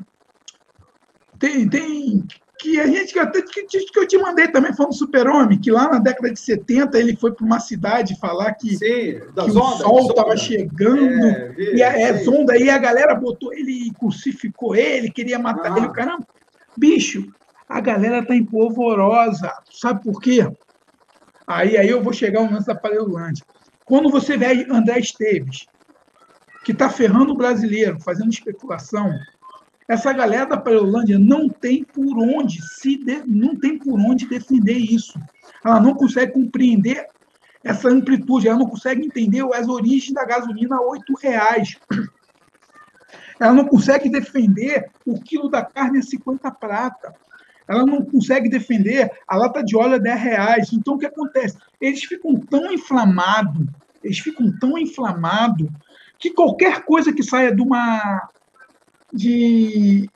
Tem. tem que a gente que, que, que eu te mandei também falando do Super-Homem, que lá na década de 70 ele foi para uma cidade falar que, Sim, que o sol estava chegando, é, e a é, sonda, e a galera botou ele, crucificou ele, queria matar ah. ele, caramba. Bicho, a galera está empolvorosa. Sabe por quê? Aí, aí eu vou chegar ao lance da Paleolândia. Quando você vê André Esteves, que está ferrando o brasileiro, fazendo especulação, essa galera da Paleolândia não tem por onde se de, não tem por onde defender isso. Ela não consegue compreender essa amplitude, ela não consegue entender as origens da gasolina a R$ reais. Ela não consegue defender o quilo da carne a 50 prata ela não consegue defender a lata de óleo a 10 reais. Então, o que acontece? Eles ficam tão inflamados, eles ficam tão inflamados, que qualquer coisa que saia de uma. de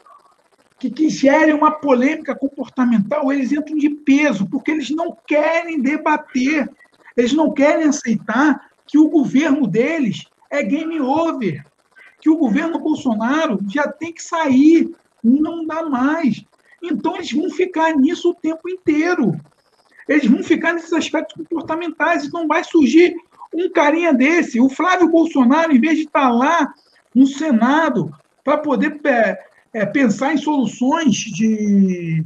que, que gere uma polêmica comportamental, eles entram de peso, porque eles não querem debater, eles não querem aceitar que o governo deles é game over, que o governo Bolsonaro já tem que sair, não dá mais. Então, eles vão ficar nisso o tempo inteiro. Eles vão ficar nesses aspectos comportamentais. Então, vai surgir um carinha desse. O Flávio Bolsonaro, em vez de estar lá no Senado para poder é, é, pensar em soluções de,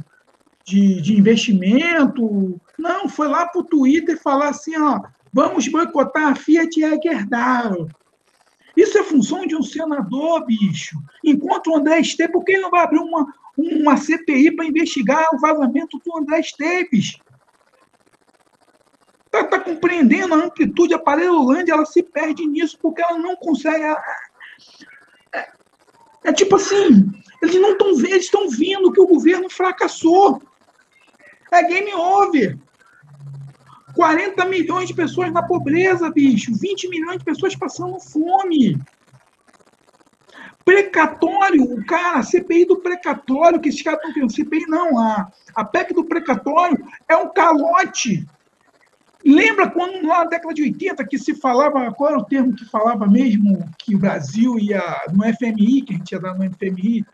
de, de investimento, não, foi lá para o Twitter falar assim: ó, vamos boicotar a Fiat e a Gerdau. Isso é função de um senador, bicho. Enquanto o André Esteves, por que ele não vai abrir uma, uma CPI para investigar o vazamento do André Esteves. Está tá compreendendo a amplitude, a Parelolândia, ela se perde nisso porque ela não consegue. É, é tipo assim, eles não estão vendo, eles estão vendo que o governo fracassou. É game over. 40 milhões de pessoas na pobreza, bicho. 20 milhões de pessoas passando fome. Precatório, o cara, a CPI do precatório, que esses caras estão tendo. CPI não, a, a PEC do precatório é um calote. Lembra quando lá na década de 80 que se falava, qual era o termo que falava mesmo que o Brasil ia no FMI, que a gente ia dar no FMI?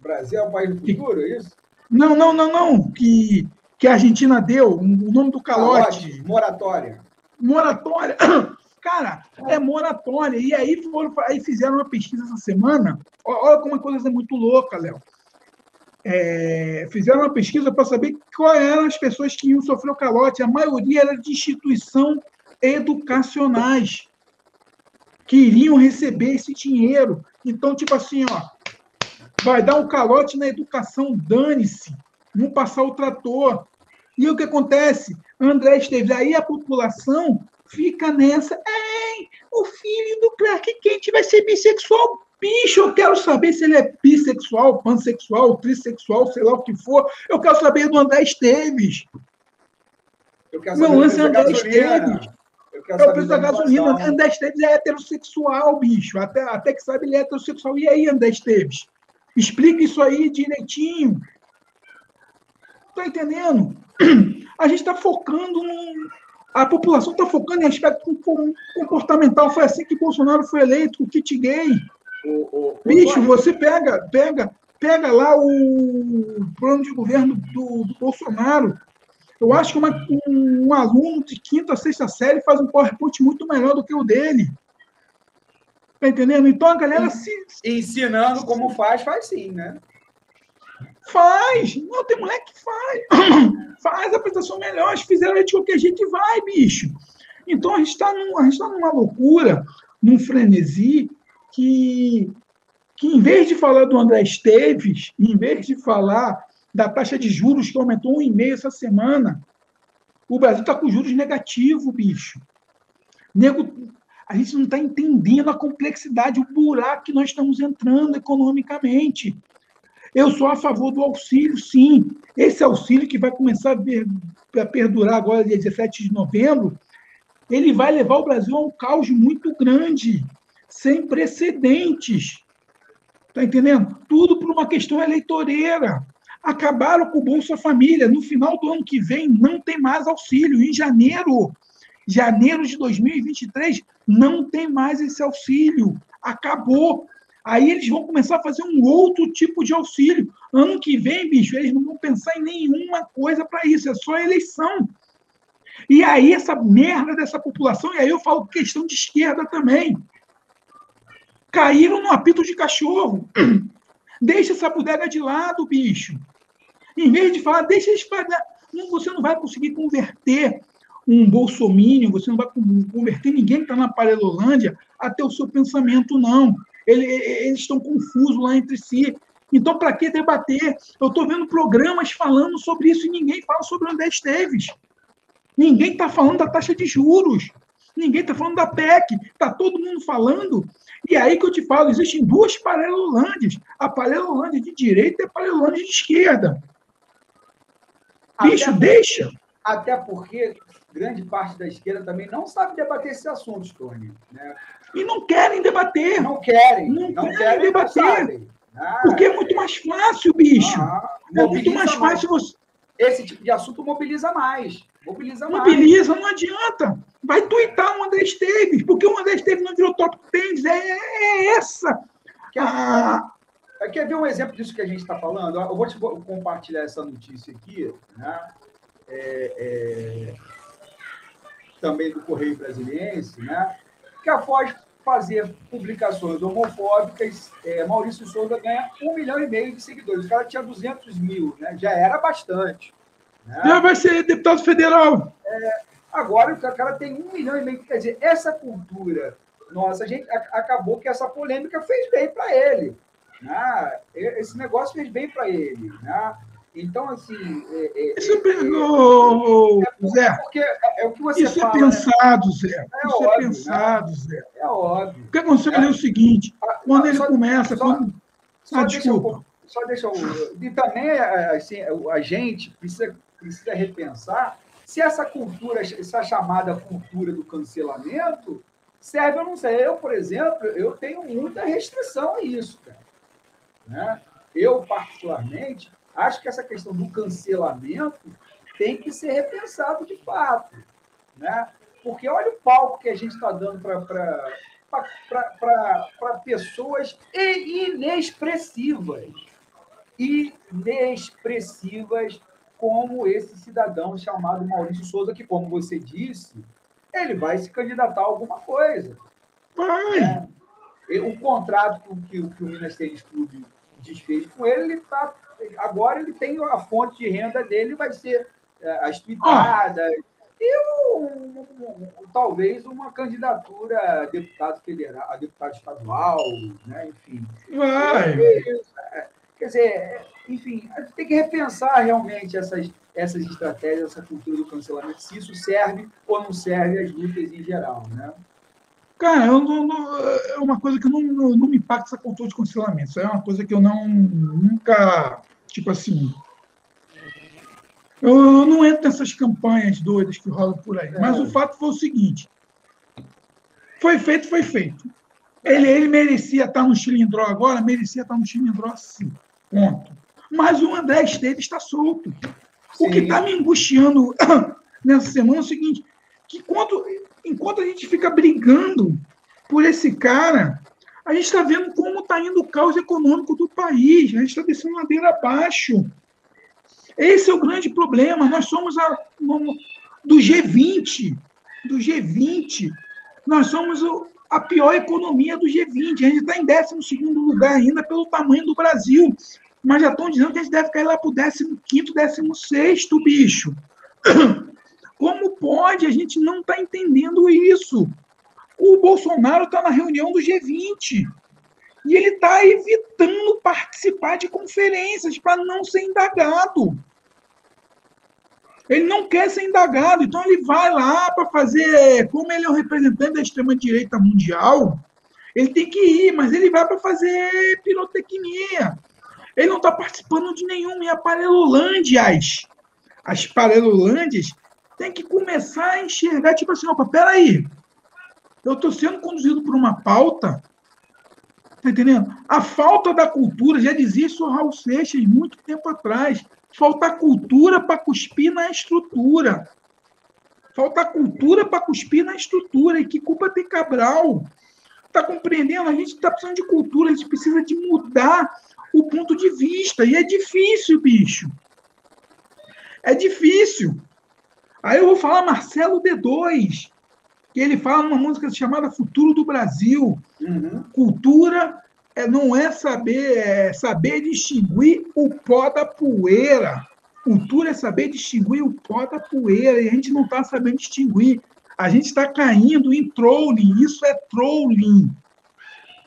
O Brasil é o país do futuro, é isso? Não, não, não, não. Que, que a Argentina deu, o nome do calote. calote moratória. Moratória. Cara, é moratória. E aí, foram, aí fizeram uma pesquisa essa semana. Olha como a coisa é muito louca, Léo. É, fizeram uma pesquisa para saber quais eram as pessoas que iam sofrer o calote. A maioria era de instituição educacionais que iriam receber esse dinheiro. Então, tipo assim, ó, vai dar um calote na educação, dane-se, vão passar o trator. E o que acontece? André Esteves, aí a população fica nessa. Ei, o filho do Clark Kent vai ser bissexual. Bicho, eu quero saber se ele é bissexual, pansexual, trissexual, sei lá o que for. Eu quero saber do André Esteves. Eu quero saber Meu lance é André Esteves. Eu quero é o preço da gasolina. André Esteves é heterossexual, bicho. Até, até que sabe, ele é heterossexual. E aí, André Esteves? Explica isso aí direitinho. Tá entendendo? A gente está focando num, a população está focando em aspecto comportamental. Foi assim que Bolsonaro foi eleito, o kit gay. O, o, Bicho, o... você pega, pega, pega lá o plano de governo do, do Bolsonaro. Eu acho que uma, um, um, aluno de quinta, sexta série faz um PowerPoint muito melhor do que o dele. Tá entendendo? Então a galera se. Ensinando como faz, faz sim, né? Faz! Não, tem moleque que faz. faz a apresentação melhor. Se fizeram de qualquer jeito, vai, bicho. Então a gente está num, tá numa loucura, num frenesi, que, que em vez de falar do André Esteves, em vez de falar da taxa de juros que aumentou um e meio essa semana, o Brasil está com juros negativos, bicho. Nego, a gente não está entendendo a complexidade, o buraco que nós estamos entrando economicamente. Eu sou a favor do auxílio, sim. Esse auxílio que vai começar a perdurar agora, dia 17 de novembro, ele vai levar o Brasil a um caos muito grande, sem precedentes. Está entendendo? Tudo por uma questão eleitoreira. Acabaram com o Bolsa Família. No final do ano que vem, não tem mais auxílio. Em janeiro, janeiro de 2023, não tem mais esse auxílio. Acabou. Aí eles vão começar a fazer um outro tipo de auxílio. Ano que vem, bicho, eles não vão pensar em nenhuma coisa para isso, é só eleição. E aí essa merda dessa população, e aí eu falo questão de esquerda também, caíram no apito de cachorro. Deixa essa bodega de lado, bicho. Em vez de falar, deixa eles fazer. Você não vai conseguir converter um bolsomínio, você não vai converter ninguém que está na Parelolândia até o seu pensamento, não. Ele, eles estão confusos lá entre si. Então, para que debater? Eu estou vendo programas falando sobre isso e ninguém fala sobre o André Esteves. Ninguém está falando da taxa de juros. Ninguém está falando da PEC. Está todo mundo falando. E aí que eu te falo, existem duas paralelolândias. A paralelolândia de direita e a paralelolândia de esquerda. Bicho, deixa. Até porque grande parte da esquerda também não sabe debater esses assuntos, Tony. Né? E não querem debater. Não querem. Não, não querem, querem debater. Ah, porque é muito mais fácil, bicho. Ah, é muito mais fácil mais. você. Esse tipo de assunto mobiliza mais. Mobiliza, mais. Mobiliza, não adianta. Vai tuitar o André Esteves, porque o André Esteves não virou top 10. É, é essa. Quer, ah. quer ver um exemplo disso que a gente está falando? Eu vou te compartilhar essa notícia aqui, né? É, é, também do Correio Brasiliense, né? Que após fazer publicações homofóbicas, é, Maurício Souza ganha um milhão e meio de seguidores. O cara tinha 200 mil, né? já era bastante. Né? Já vai ser deputado federal. É, agora o cara tem um milhão e meio. Quer dizer, essa cultura nossa, a gente acabou que essa polêmica fez bem para ele. Né? Esse negócio fez bem para ele. Né? Então, assim. É, é, isso é, oh, é, Zé. Porque é, o que você isso fala, é pensado, né? Zé. É isso óbvio, é pensado, né? Zé. É óbvio. O que aconteceu é, é o seguinte: quando ele só, começa. Só, quando... só ah, desculpa. só deixa eu. E também assim, a gente precisa, precisa repensar se essa cultura, essa chamada cultura do cancelamento, serve ou não serve. Eu, por exemplo, eu tenho muita restrição a isso, cara. Né? Eu, particularmente, acho que essa questão do cancelamento tem que ser repensado de fato. Né? Porque olha o palco que a gente está dando para pessoas inexpressivas. Inexpressivas como esse cidadão chamado Maurício Souza, que, como você disse, ele vai se candidatar a alguma coisa. Vai! É, o contrato que, que, o Minas Tênis Clube desfez com ele, ele tá, agora ele tem a fonte de renda dele, vai ser é, as pitadas, ah. e um, um, talvez uma candidatura a deputado federal, a deputado estadual, né? enfim. Vai! É, quer dizer, enfim, a gente tem que repensar realmente essas, essas estratégias, essa cultura do cancelamento, se isso serve ou não serve às lutas em geral, né? Cara, eu não, não, é uma coisa que não, não, não, me impacta essa cultura de cancelamento. Isso é uma coisa que eu não nunca, tipo assim, eu não entro nessas campanhas doidas que rolam por aí. É. Mas o fato foi o seguinte: foi feito, foi feito. Ele, ele merecia estar no Chilindró agora, merecia estar no Chilindró sim. Ponto. Mas o André Esteves está solto. Sim. O que está me angustiando nessa semana é o seguinte: que quando, enquanto a gente fica brigando por esse cara, a gente está vendo como está indo o caos econômico do país. A gente está descendo ladeira abaixo. Esse é o grande problema. Nós somos a, do G20. Do G20. Nós somos a pior economia do G20. A gente está em 12 lugar ainda pelo tamanho do Brasil mas já estão dizendo que a gente deve cair lá para o 15, 16, bicho. Como pode? A gente não está entendendo isso. O Bolsonaro está na reunião do G20 e ele está evitando participar de conferências para não ser indagado. Ele não quer ser indagado, então ele vai lá para fazer. Como ele é o representante da extrema-direita mundial, ele tem que ir, mas ele vai para fazer pirotecnia. Ele não está participando de nenhuma. E a Parelolândias, as Parelolândias, tem que começar a enxergar, tipo assim, opa, peraí, eu estou sendo conduzido por uma pauta, tá entendendo? A falta da cultura, já dizia isso Raul Seixas muito tempo atrás, falta cultura para cuspir na estrutura. Falta cultura para cuspir na estrutura. E que culpa tem Cabral? Está compreendendo? A gente está precisando de cultura, a gente precisa de mudar o ponto de vista. E é difícil, bicho. É difícil. Aí eu vou falar Marcelo D2, que ele fala numa música chamada Futuro do Brasil. Uhum. Cultura é, não é saber, é saber distinguir o pó da poeira. Cultura é saber distinguir o pó da poeira, e a gente não está sabendo distinguir. A gente está caindo em trolling. Isso é trolling.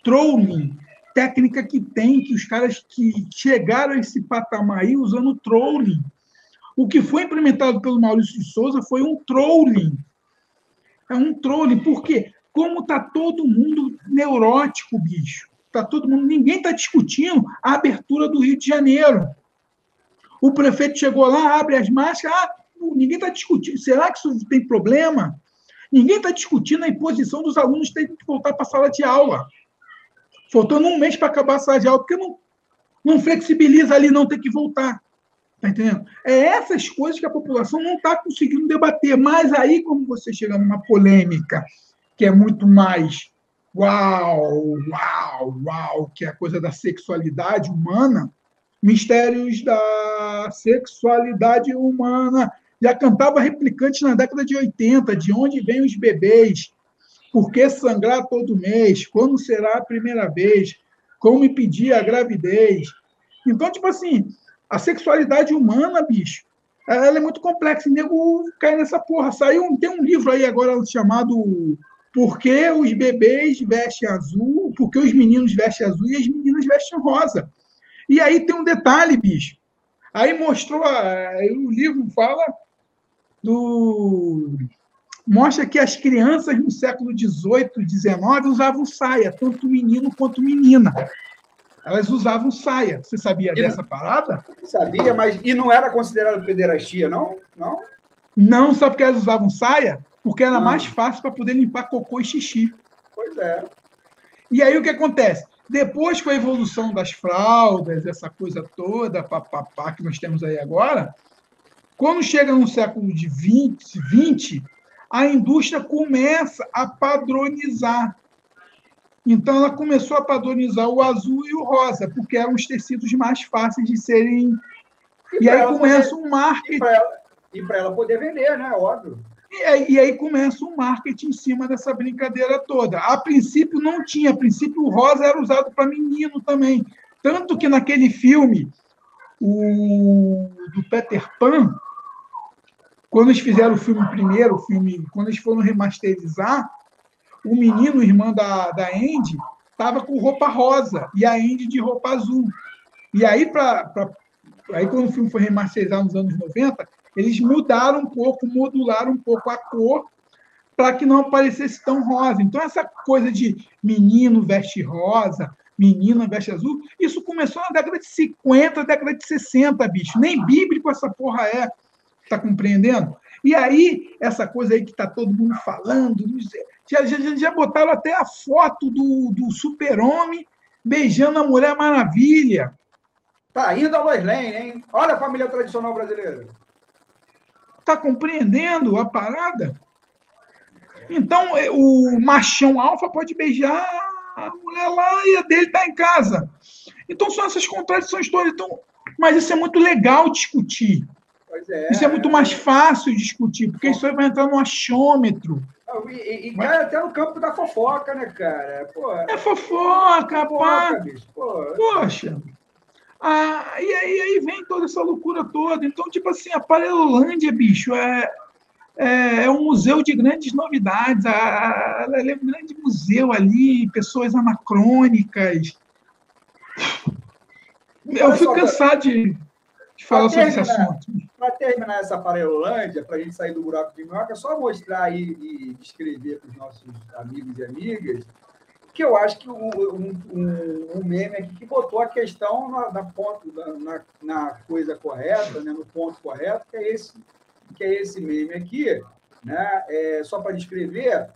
Trolling técnica que tem, que os caras que chegaram a esse patamar aí usando trolling. O que foi implementado pelo Maurício de Souza foi um trolling. É um trolling, porque como está todo mundo neurótico, bicho. Tá todo mundo, ninguém está discutindo a abertura do Rio de Janeiro. O prefeito chegou lá, abre as máscaras, ah, ninguém está discutindo. Será que isso tem problema? Ninguém está discutindo a imposição dos alunos terem que voltar para a sala de aula. Faltando um mês para acabar a sala de aula, porque não, não flexibiliza ali, não tem que voltar. Tá entendendo? É essas coisas que a população não está conseguindo debater. Mas aí, como você chega numa polêmica que é muito mais uau, uau, uau, que é a coisa da sexualidade humana, mistérios da sexualidade humana. Já cantava replicante na década de 80, de onde vêm os bebês, por que sangrar todo mês? Quando será a primeira vez? Como impedir a gravidez? Então, tipo assim, a sexualidade humana, bicho, ela é muito complexa. E nego cai nessa porra. Saiu, tem um livro aí agora chamado Por que os bebês vestem azul? Por que os meninos vestem azul e as meninas vestem rosa? E aí tem um detalhe, bicho. Aí mostrou, aí o livro fala do. Mostra que as crianças no século XVIII, XIX usavam saia, tanto menino quanto menina. Elas usavam saia. Você sabia dessa parada? Sabia, mas e não era considerado pederastia, não? Não? Não, só porque elas usavam saia? Porque era mais fácil para poder limpar cocô e xixi. Pois é. E aí o que acontece? Depois, com a evolução das fraldas, essa coisa toda, papapá, que nós temos aí agora, quando chega no século de 20, 20, a indústria começa a padronizar. Então, ela começou a padronizar o azul e o rosa, porque eram os tecidos mais fáceis de serem. E, e aí começa poder... um marketing. E para ela, ela poder vender, né? Óbvio. E aí, e aí, começa o um marketing em cima dessa brincadeira toda. A princípio não tinha, a princípio o rosa era usado para menino também. Tanto que naquele filme, o do Peter Pan, quando eles fizeram o filme primeiro, o filme, quando eles foram remasterizar, o menino, irmã da, da Andy, estava com roupa rosa e a Andy de roupa azul. E aí, pra, pra, aí quando o filme foi remasterizado nos anos 90, eles mudaram um pouco, modularam um pouco a cor para que não parecesse tão rosa. Então, essa coisa de menino veste rosa, menina veste azul, isso começou na década de 50, década de 60, bicho. Nem bíblico essa porra é. Tá compreendendo? E aí, essa coisa aí que tá todo mundo falando, já, já, já botaram até a foto do, do super-homem beijando a Mulher Maravilha. Tá indo a Lois Lane, hein? Olha a família tradicional brasileira. Está compreendendo a parada? Então, é, o machão alfa pode beijar a mulher lá e a dele está em casa. Então, são essas contradições todas. Então, mas isso é muito legal discutir. É, isso é muito mais fácil discutir, porque isso aí vai entrar no achômetro. E, e até no campo da fofoca, né, cara? Pô, é fofoca, pá. Poxa. Ah, e aí, aí vem toda essa loucura toda. Então, tipo assim, a Parelolândia, bicho, é, é, é um museu de grandes novidades. ela é um grande museu ali, pessoas anacrônicas. Eu fico cansado de falar sobre esse assunto. Para terminar essa Parelolândia, para a gente sair do buraco de minhoca, é só mostrar aí e descrever para os nossos amigos e amigas que eu acho que um, um, um, meme aqui que botou a questão na, na ponto, na, na, coisa correta, né, no ponto correto, que é esse, que é esse meme aqui. Né? É, só para descrever,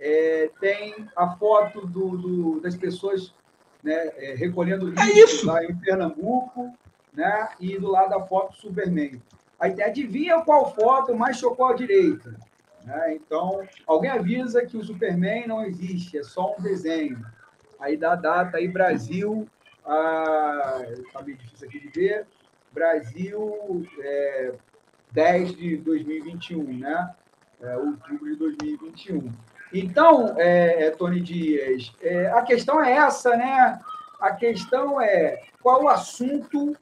é, tem a foto do, do das pessoas né, é, recolhendo lixo é lá em Pernambuco, né? e do lado da foto Superman. Aí adivinha qual foto mais chocou a direita? Né? Então, alguém avisa que o Superman não existe, é só um desenho. Aí dá a data aí, Brasil, ah, tá meio difícil aqui de ver, Brasil é, 10 de 2021, né? É, outubro de 2021. Então, é, é, Tony Dias, é, a questão é essa, né? A questão é qual o assunto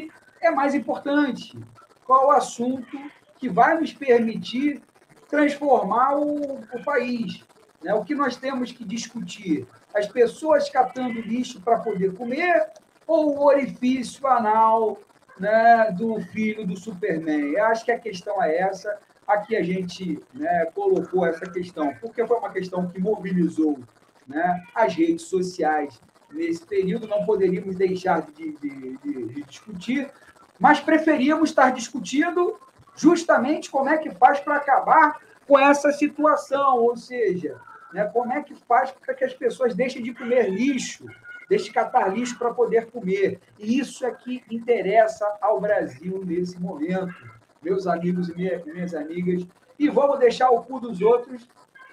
que é mais importante, qual o assunto que vai nos permitir transformar o, o país. Né? O que nós temos que discutir? As pessoas catando lixo para poder comer ou o orifício anal né, do filho do Superman? Eu acho que a questão é essa. Aqui a gente né, colocou essa questão, porque foi uma questão que mobilizou né, as redes sociais nesse período, não poderíamos deixar de, de, de, discutir, mas preferíamos estar discutindo justamente como é que faz para acabar com essa situação, ou seja, né, como é que faz para que as pessoas deixem de comer lixo, deixem de catar lixo para poder comer. E isso é que interessa ao Brasil nesse momento, meus amigos e minhas amigas. E vamos deixar o cu dos outros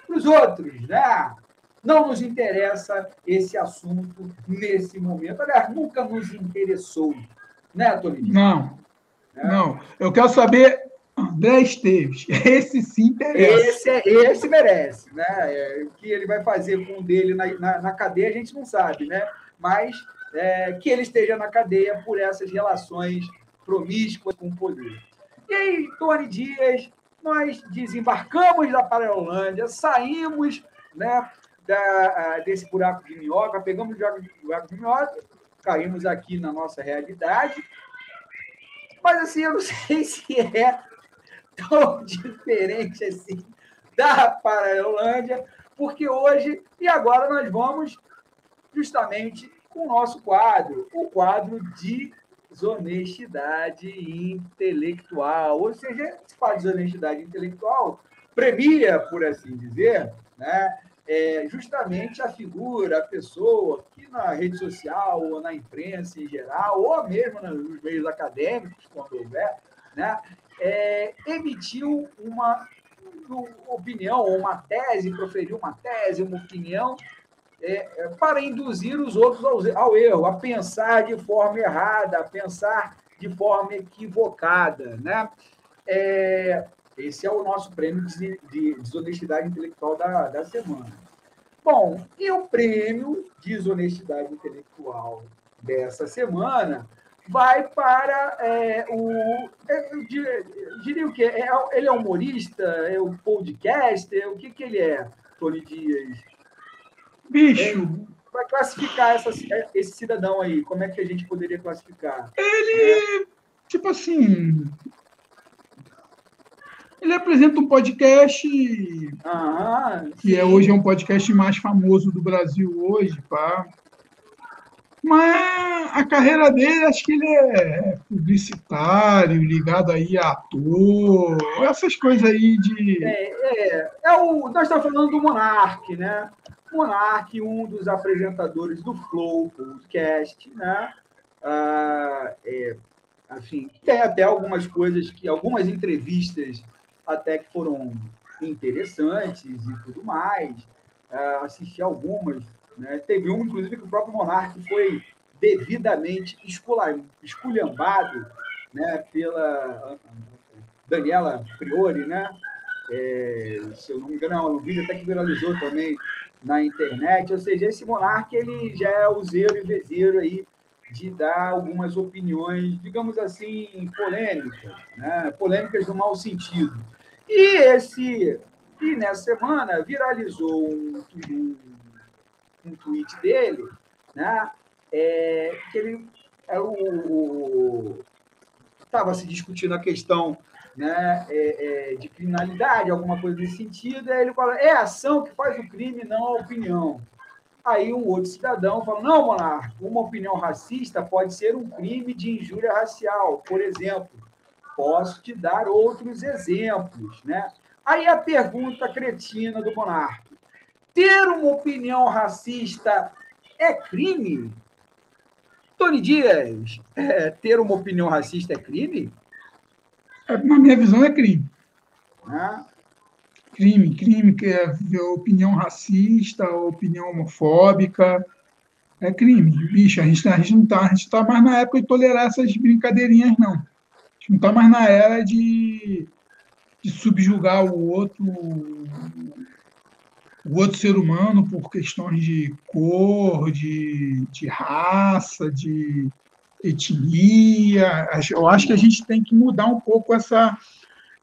para os outros, né? Não nos interessa esse assunto nesse momento. Aliás, nunca nos interessou, né, Toninho? Não. É. Não. Eu quero saber André Esteves, esse sim interessa. Esse, é, esse merece, né? É, o que ele vai fazer com o dele na, na, na, cadeia a gente não sabe, né? Mas é, que ele esteja na cadeia por essas relações promíscuas com o poder. E aí, Tony Dias, nós desembarcamos da Paralelândia, saímos né, da, desse buraco de minhoca, pegamos o buraco de minhoca, caímos aqui na nossa realidade. Mas assim, eu não sei se é tão diferente assim da Paralelândia, porque hoje e agora nós vamos justamente com o nosso quadro, o quadro de desonestidade intelectual. Ou seja, se fala de desonestidade intelectual, premia, por assim dizer, né, é justamente a figura, a pessoa que na rede social ou na imprensa em geral, ou mesmo nos meios acadêmicos, quando houver, né, é, emitiu uma opinião uma tese, proferiu uma tese, uma opinião é, é, para induzir os outros ao, ao, erro, a pensar de forma errada, a pensar de forma equivocada. Né? É, esse é o nosso prêmio de, de desonestidade intelectual da, da semana. Bom, e o prêmio desonestidade intelectual dessa semana vai para é, o. É, eu diria o quê? É, ele é humorista? É o podcaster? O que, que ele é, Tony Dias? Bicho. Vai classificar essa, esse cidadão aí. Como é que a gente poderia classificar? Ele, é. tipo assim. Ele apresenta um podcast ah, que é, hoje é um podcast mais famoso do Brasil hoje, pá. Mas a carreira dele, acho que ele é publicitário, ligado aí a ator, essas coisas aí de. É, é, é o, nós estamos falando do Monark, né? Monark, um dos apresentadores do Flow Podcast, né? Ah, é, assim, tem até algumas coisas que, algumas entrevistas até que foram interessantes e tudo mais. Ah, assisti algumas, né? Teve uma, inclusive, que o próprio Monark foi devidamente esculhambado né, pela Daniela Priori, né? É, se eu não me engano, é um vídeo até que viralizou também na internet. Ou seja, esse monarca ele já é useiro e vezeiro aí de dar algumas opiniões, digamos assim, polêmicas, né? polêmicas no mau sentido. E esse e nessa semana viralizou um, um, um tweet dele, né? É, que ele é estava se discutindo a questão né, é, é, de criminalidade, alguma coisa nesse sentido, aí ele fala, é a ação que faz o crime, não a opinião. Aí um outro cidadão fala, não, monarca, uma opinião racista pode ser um crime de injúria racial, por exemplo. Posso te dar outros exemplos, né? Aí a pergunta cretina do monarca, ter uma opinião racista é crime? Tony Dias, é, ter uma opinião racista é crime? É, na minha visão, é crime. Ah. Crime, crime, que é opinião racista, opinião homofóbica. É crime. Bicho, a gente, a gente não está tá mais na época de tolerar essas brincadeirinhas, não. A não está mais na era de, de subjugar o outro o outro ser humano por questões de cor, de, de raça, de, etnia. Eu acho que a gente tem que mudar um pouco essa,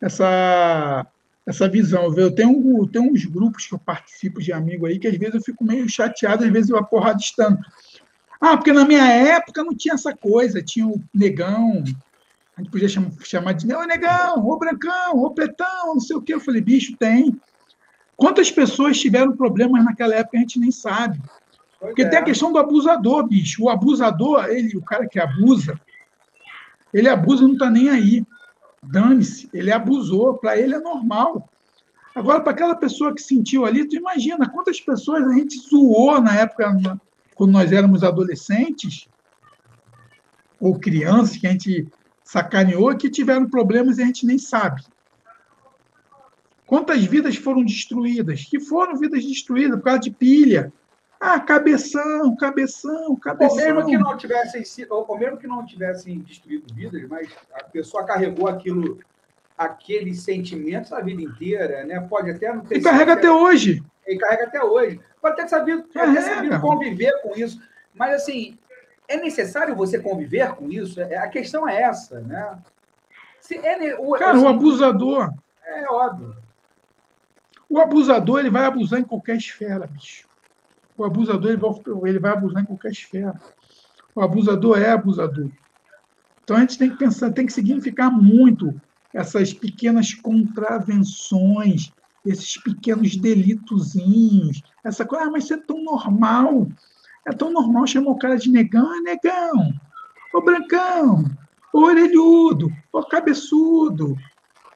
essa, essa visão. Eu tenho, tenho uns grupos que eu participo de amigo aí que às vezes eu fico meio chateado, às vezes eu aporrado tanto. Ah, porque na minha época não tinha essa coisa, tinha o negão, a gente podia chamar, de ô negão, ô brancão, ô pretão, não sei o quê. Eu falei, bicho, tem. Quantas pessoas tiveram problemas naquela época a gente nem sabe. Porque é. tem a questão do abusador, bicho. O abusador, ele, o cara que abusa, ele abusa e não está nem aí. Dane-se, ele abusou, para ele é normal. Agora, para aquela pessoa que sentiu ali, tu imagina quantas pessoas a gente zoou na época, quando nós éramos adolescentes, ou crianças, que a gente sacaneou, que tiveram problemas e a gente nem sabe. Quantas vidas foram destruídas? Que foram vidas destruídas por causa de pilha, ah, cabeção, cabeção, cabeção. Ou mesmo que não tivessem, ou mesmo que não tivessem destruído vidas, mas a pessoa carregou aquilo, aqueles sentimentos a vida inteira, né? Pode até não ter. E carrega até hoje. E carrega até hoje. Pode ter sabido, até sabido conviver com isso. Mas assim, é necessário você conviver com isso? É, a questão é essa, né? Se é, o, Cara, assim, o abusador. É óbvio. O abusador ele vai abusar em qualquer esfera, bicho. O abusador ele vai, ele vai abusar em qualquer esfera. O abusador é abusador. Então a gente tem que pensar, tem que significar muito essas pequenas contravenções, esses pequenos delitozinhos, essa coisa, ah, mas isso é tão normal. É tão normal chamar o cara de negão, é negão. Ô brancão, ô orelhudo, ô cabeçudo,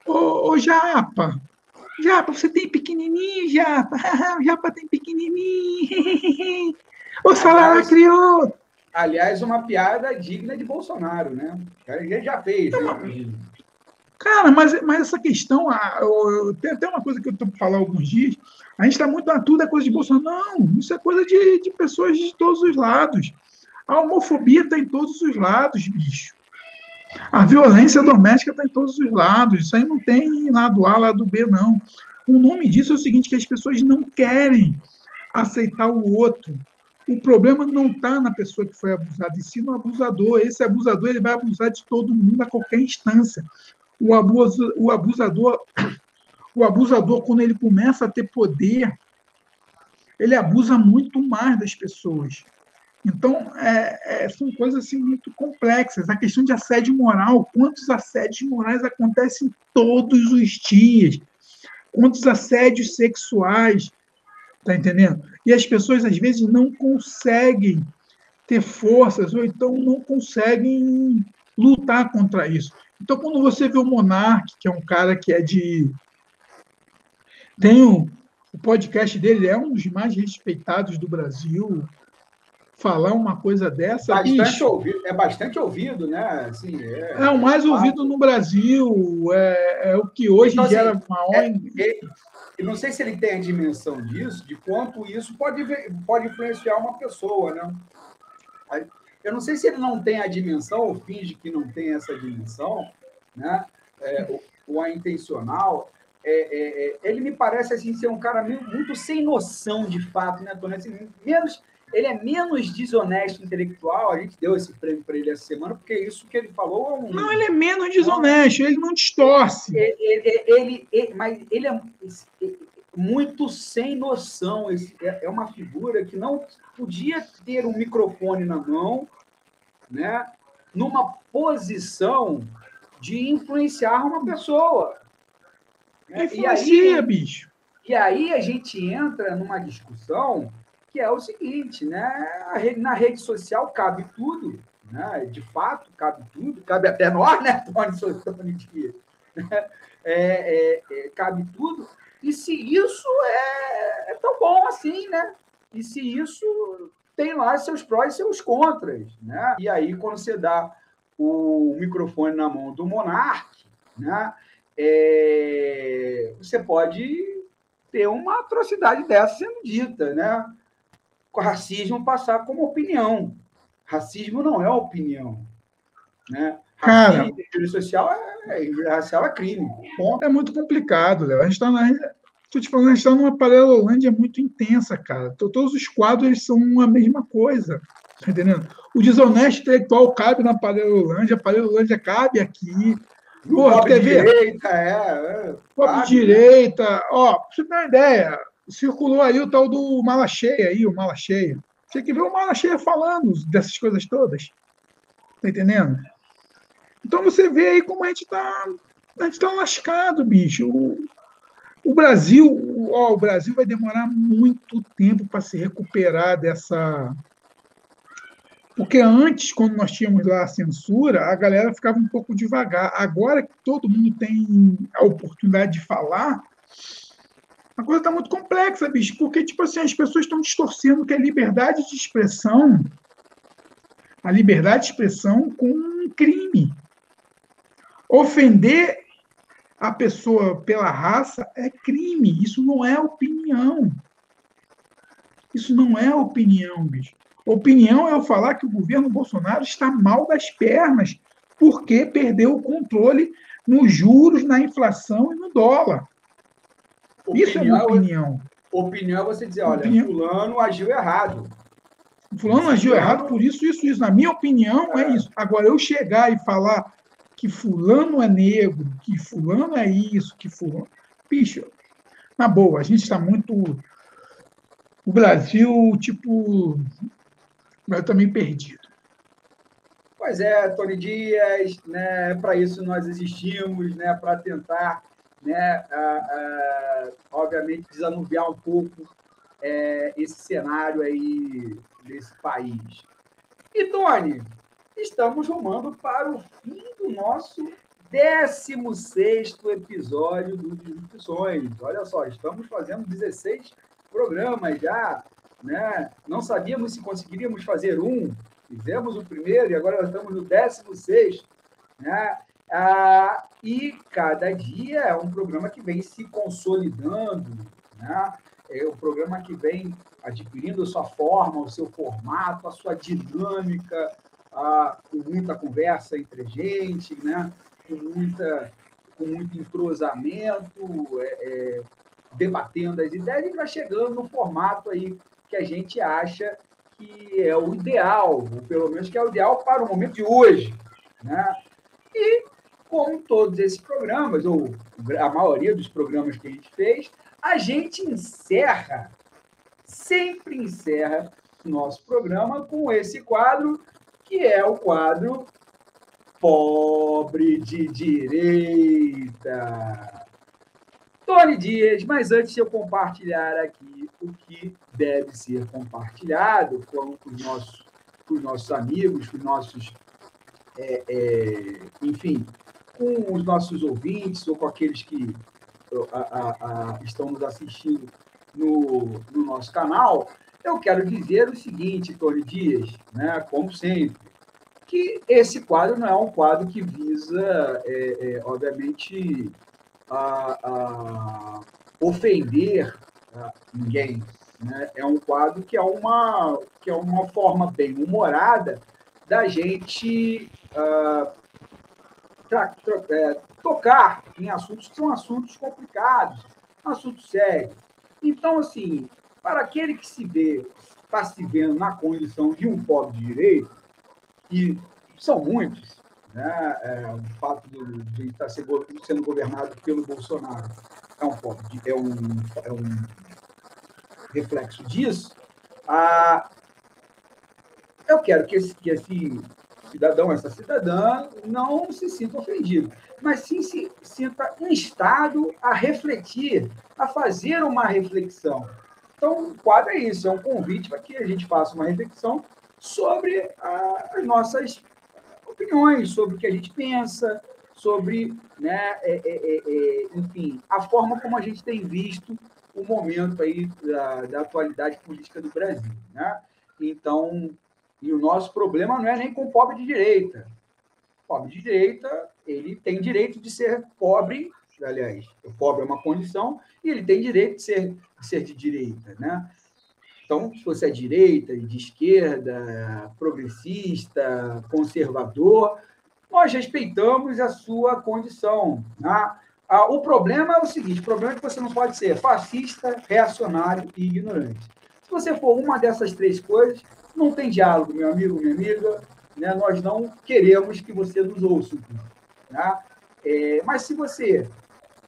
ô, ô japa. Japa, você tem pequenininho, Japa? o Japa tem pequenininho. ô salário criou. Aliás, uma piada digna de Bolsonaro, né? Ele já fez. Né? Cara, mas, mas essa questão, eu, tem até uma coisa que eu estou falar alguns dias, a gente está muito na tudo é coisa de Bolsonaro. Não, isso é coisa de, de pessoas de todos os lados. A homofobia está em todos os lados, bicho. A violência doméstica está em todos os lados. Isso aí não tem lado A, lado B, não. O nome disso é o seguinte, que as pessoas não querem aceitar o outro. O problema não está na pessoa que foi abusada, e sim no abusador. Esse abusador ele vai abusar de todo mundo a qualquer instância o, abuso, o abusador, o abusador, quando ele começa a ter poder, ele abusa muito mais das pessoas. Então, é, é, são coisas assim, muito complexas. A questão de assédio moral, quantos assédios morais acontecem todos os dias? Quantos assédios sexuais? Tá entendendo? E as pessoas, às vezes, não conseguem ter forças, ou então não conseguem lutar contra isso. Então, quando você vê o Monark, que é um cara que é de. Tem o, o podcast dele, é um dos mais respeitados do Brasil. Falar uma coisa dessa. Bastante ouvido, é bastante ouvido, né? Assim, é, é o mais ouvido no Brasil. É, é o que hoje então, assim, gera assim, maior. É, é, eu não sei se ele tem a dimensão disso, de quanto isso pode, pode influenciar uma pessoa, né? Eu não sei se ele não tem a dimensão, ou finge que não tem essa dimensão, né? É, ou, ou a intencional. É, é, é ele me parece assim, ser um cara muito sem noção de fato, né, Tony? Assim, menos, ele é menos desonesto intelectual. A gente deu esse prêmio para ele essa semana, porque isso que ele falou é um. Não, ele é menos desonesto, ele não distorce. Ele, ele, ele, ele mas ele é muito sem noção. É, é uma figura que não podia ter um microfone na mão, né, numa posição de influenciar uma pessoa. Né? Influencia, e aí, bicho. E aí a gente entra numa discussão que é o seguinte, né? Na rede social cabe tudo, né? De fato, cabe tudo, cabe até nós, né, Tony, Tony né? é, é, é, cabe tudo. E se isso é, é tão bom assim, né? E se isso tem lá seus prós e seus contras. Né? E aí, quando você dá o microfone na mão do monarca, né, é, você pode ter uma atrocidade dessa sendo dita. Né? O racismo passar como opinião. Racismo não é opinião. Né? Cara, social é, é, racial é crime. Ponto. É muito complicado, Léo. A gente está na Estou te falando, a gente está numa paralelolândia muito intensa, cara. Todos os quadros são a mesma coisa. Tá entendendo? O desonesto intelectual cabe na paralelolândia, a paralelolândia cabe aqui. Porra, quer ver? direita, é. é Pop né? direita. Ó, pra você ter uma ideia, circulou aí o tal do Mala Cheia aí, o Mala Cheia. Tinha que ver o Mala Cheia falando dessas coisas todas. Tá entendendo? Então você vê aí como a gente tá. A gente tá lascado, bicho. O Brasil, ó, o Brasil vai demorar muito tempo para se recuperar dessa. Porque antes, quando nós tínhamos lá a censura, a galera ficava um pouco devagar. Agora que todo mundo tem a oportunidade de falar, a coisa está muito complexa, bicho, porque tipo assim, as pessoas estão distorcendo que a liberdade de expressão, a liberdade de expressão com um crime. Ofender a pessoa pela raça é crime. Isso não é opinião. Isso não é opinião, bicho. Opinião é eu falar que o governo Bolsonaro está mal das pernas porque perdeu o controle nos juros, na inflação e no dólar. Opinião, Isso é opinião. Opinião é você dizer, olha, opinião. fulano agiu errado. Fulano agiu errado por isso, isso, isso. Na minha opinião, é, é isso. Agora, eu chegar e falar que fulano é negro, que fulano é isso, que fulano. Bicho, na boa, a gente está muito. O Brasil, tipo. Vai também perdido. Pois é, Tony Dias, né? Para isso nós existimos, né? Para tentar, né? obviamente desanuviar um pouco é, esse cenário aí desse país. E Tony, estamos rumando para o fim do nosso 16 episódio do Disrupções. Olha só, estamos fazendo 16 programas já, né? Não sabíamos se conseguiríamos fazer um, fizemos o primeiro e agora estamos no 16, né? Ah, e cada dia é um programa que vem se consolidando, né? É um programa que vem adquirindo a sua forma, o seu formato, a sua dinâmica, ah, com muita conversa entre gente, né? com, muita, com muito entrosamento, é, é, debatendo as ideias e vai chegando no formato aí que a gente acha que é o ideal, ou pelo menos que é o ideal para o momento de hoje. Né? E, como todos esses programas, ou a maioria dos programas que a gente fez, a gente encerra, sempre encerra nosso programa com esse quadro, que é o quadro pobre de direita. Tony Dias, mas antes de eu compartilhar aqui o que deve ser compartilhado com os nossos, com os nossos amigos, com os nossos, é, é, enfim, com os nossos ouvintes ou com aqueles que a, a, a, estão nos assistindo no, no nosso canal, eu quero dizer o seguinte, Tony Dias, né, como sempre, que esse quadro não é um quadro que visa, é, é, obviamente, a, a ofender a ninguém. Né? É um quadro que é uma, que é uma forma bem humorada da gente uh, tra, tra, é, tocar em assuntos que são assuntos complicados, assuntos sérios. Então, assim, para aquele que se vê, está se vendo na condição de um pobre de direito, e são muitos, né? É, o fato de, estar sendo governado pelo Bolsonaro é um, é um, é um reflexo disso. Ah, eu quero que esse, que esse cidadão, essa cidadã, não se sinta ofendido, mas sim se sinta instado a refletir, a fazer uma reflexão. Então, o quadro é isso, é um convite para que a gente faça uma reflexão sobre a, as nossas opiniões, sobre o que a gente pensa, sobre, né, é, é, é, é, enfim, a forma como a gente tem visto o momento aí da, da atualidade política do Brasil. Né? Então, e o nosso problema não é nem com o pobre de direita. O pobre de direita, ele tem direito de ser pobre, aliás, o pobre é uma condição, e ele tem direito de ser, ser de direita, né? Então, se você é direita, de esquerda, progressista, conservador, nós respeitamos a sua condição. Né? Ah, o problema é o seguinte: o problema é que você não pode ser fascista, reacionário e ignorante. Se você for uma dessas três coisas, não tem diálogo, meu amigo, minha amiga. Né? Nós não queremos que você nos ouça. Né? É, mas se você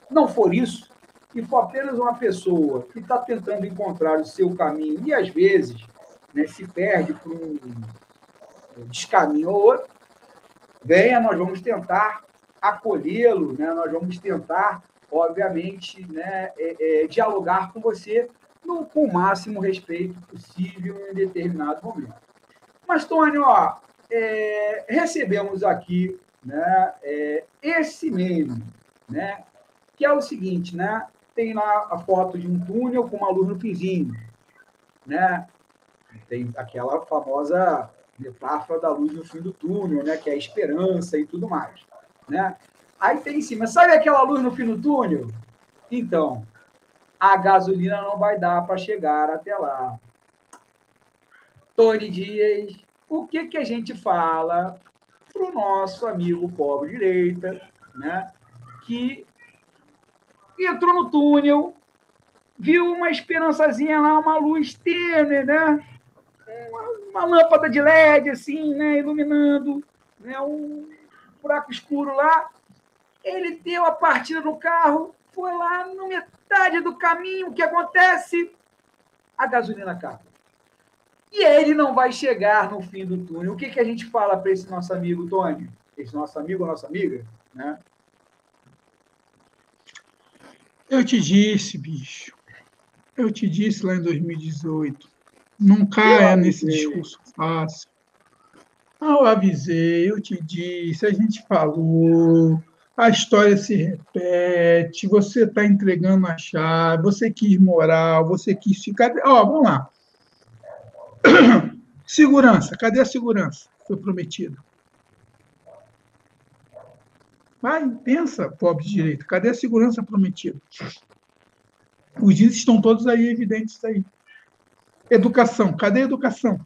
não for isso, e for apenas uma pessoa que está tentando encontrar o seu caminho e, às vezes, né, se perde por um descaminho ou outro, venha, nós vamos tentar acolhê-lo, né, nós vamos tentar, obviamente, né, é, é, dialogar com você no, com o máximo respeito possível em determinado momento. Mas, Tony, ó, é, recebemos aqui né, é, esse meme, né, que é o seguinte, né? Tem lá a foto de um túnel com uma luz no finzinho, né? Tem aquela famosa metáfora da luz no fim do túnel, né? Que é a esperança e tudo mais, né? Aí tem em cima, sabe aquela luz no fim do túnel? Então, a gasolina não vai dar para chegar até lá. Tony Dias, o que, que a gente fala para o nosso amigo pobre direita, né? Que entrou no túnel, viu uma esperançazinha lá, uma luz tênue, né? Uma, uma, lâmpada de LED, assim, né? Iluminando, né? um buraco escuro lá. Ele deu a partida no carro, foi lá na metade do caminho. O que acontece? A gasolina acaba. E ele não vai chegar no fim do túnel. O que, que a gente fala para esse nosso amigo, Tony? Esse nosso amigo ou nossa amiga? Né? Eu te disse, bicho. Eu te disse lá em 2018. Não caia nesse discurso fácil. Eu avisei, eu te disse, a gente falou, a história se repete, você está entregando a chave, você quis moral, você quis ficar. Ó, vamos lá. Segurança, cadê a segurança? Foi prometida. Vai, pensa, pobre direito, cadê a segurança prometida? Os índices estão todos aí evidentes aí. Educação, cadê a educação?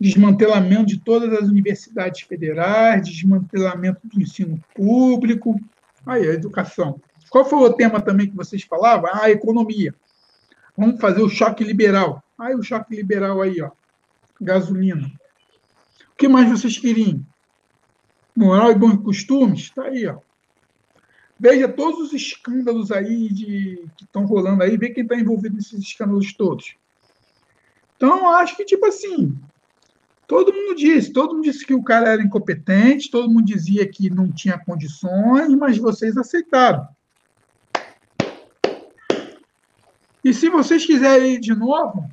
Desmantelamento de todas as universidades federais, desmantelamento do ensino público. Aí, a educação. Qual foi o tema também que vocês falavam? Ah, a economia. Vamos fazer o choque liberal. Aí o choque liberal aí, ó. Gasolina. O que mais vocês queriam? Moral e bons costumes? Está aí, ó. Veja todos os escândalos aí de, que estão rolando aí, vê quem está envolvido nesses escândalos todos. Então, acho que, tipo assim, todo mundo disse, todo mundo disse que o cara era incompetente, todo mundo dizia que não tinha condições, mas vocês aceitaram. E se vocês quiserem ir de novo,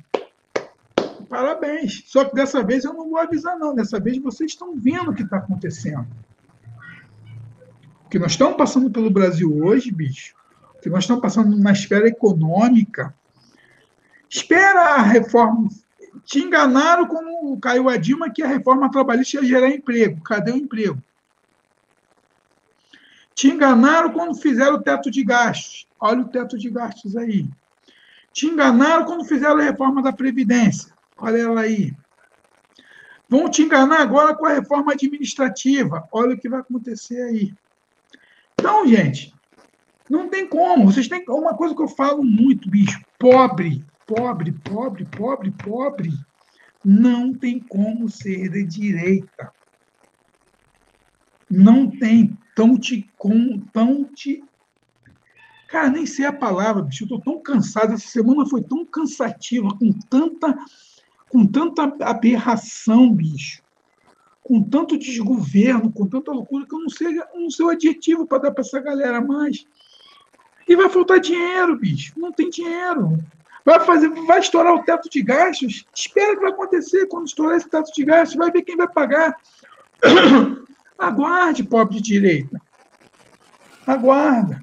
parabéns. Só que dessa vez eu não vou avisar, não. Dessa vez vocês estão vendo o que está acontecendo. O que nós estamos passando pelo Brasil hoje, bicho, o que nós estamos passando na esfera econômica. Espera a reforma. Te enganaram quando caiu a Dilma que a reforma trabalhista ia gerar emprego. Cadê o emprego? Te enganaram quando fizeram o teto de gastos. Olha o teto de gastos aí. Te enganaram quando fizeram a reforma da Previdência. Olha ela aí. Vão te enganar agora com a reforma administrativa. Olha o que vai acontecer aí. Então, gente, não tem como. Vocês têm uma coisa que eu falo muito, bicho. Pobre, pobre, pobre, pobre, pobre. Não tem como ser de direita. Não tem. Tão te, com, tão te Cara, nem sei a palavra, bicho. Eu tô tão cansado. Essa semana foi tão cansativa, com tanta com tanta aberração, bicho, com tanto desgoverno, com tanta loucura, que eu não sei, não sei o adjetivo para dar para essa galera mais. E vai faltar dinheiro, bicho. Não tem dinheiro. Vai fazer, vai estourar o teto de gastos. Espera que vai acontecer quando estourar esse teto de gastos. Vai ver quem vai pagar. Aguarde, pobre de direita. Aguarda.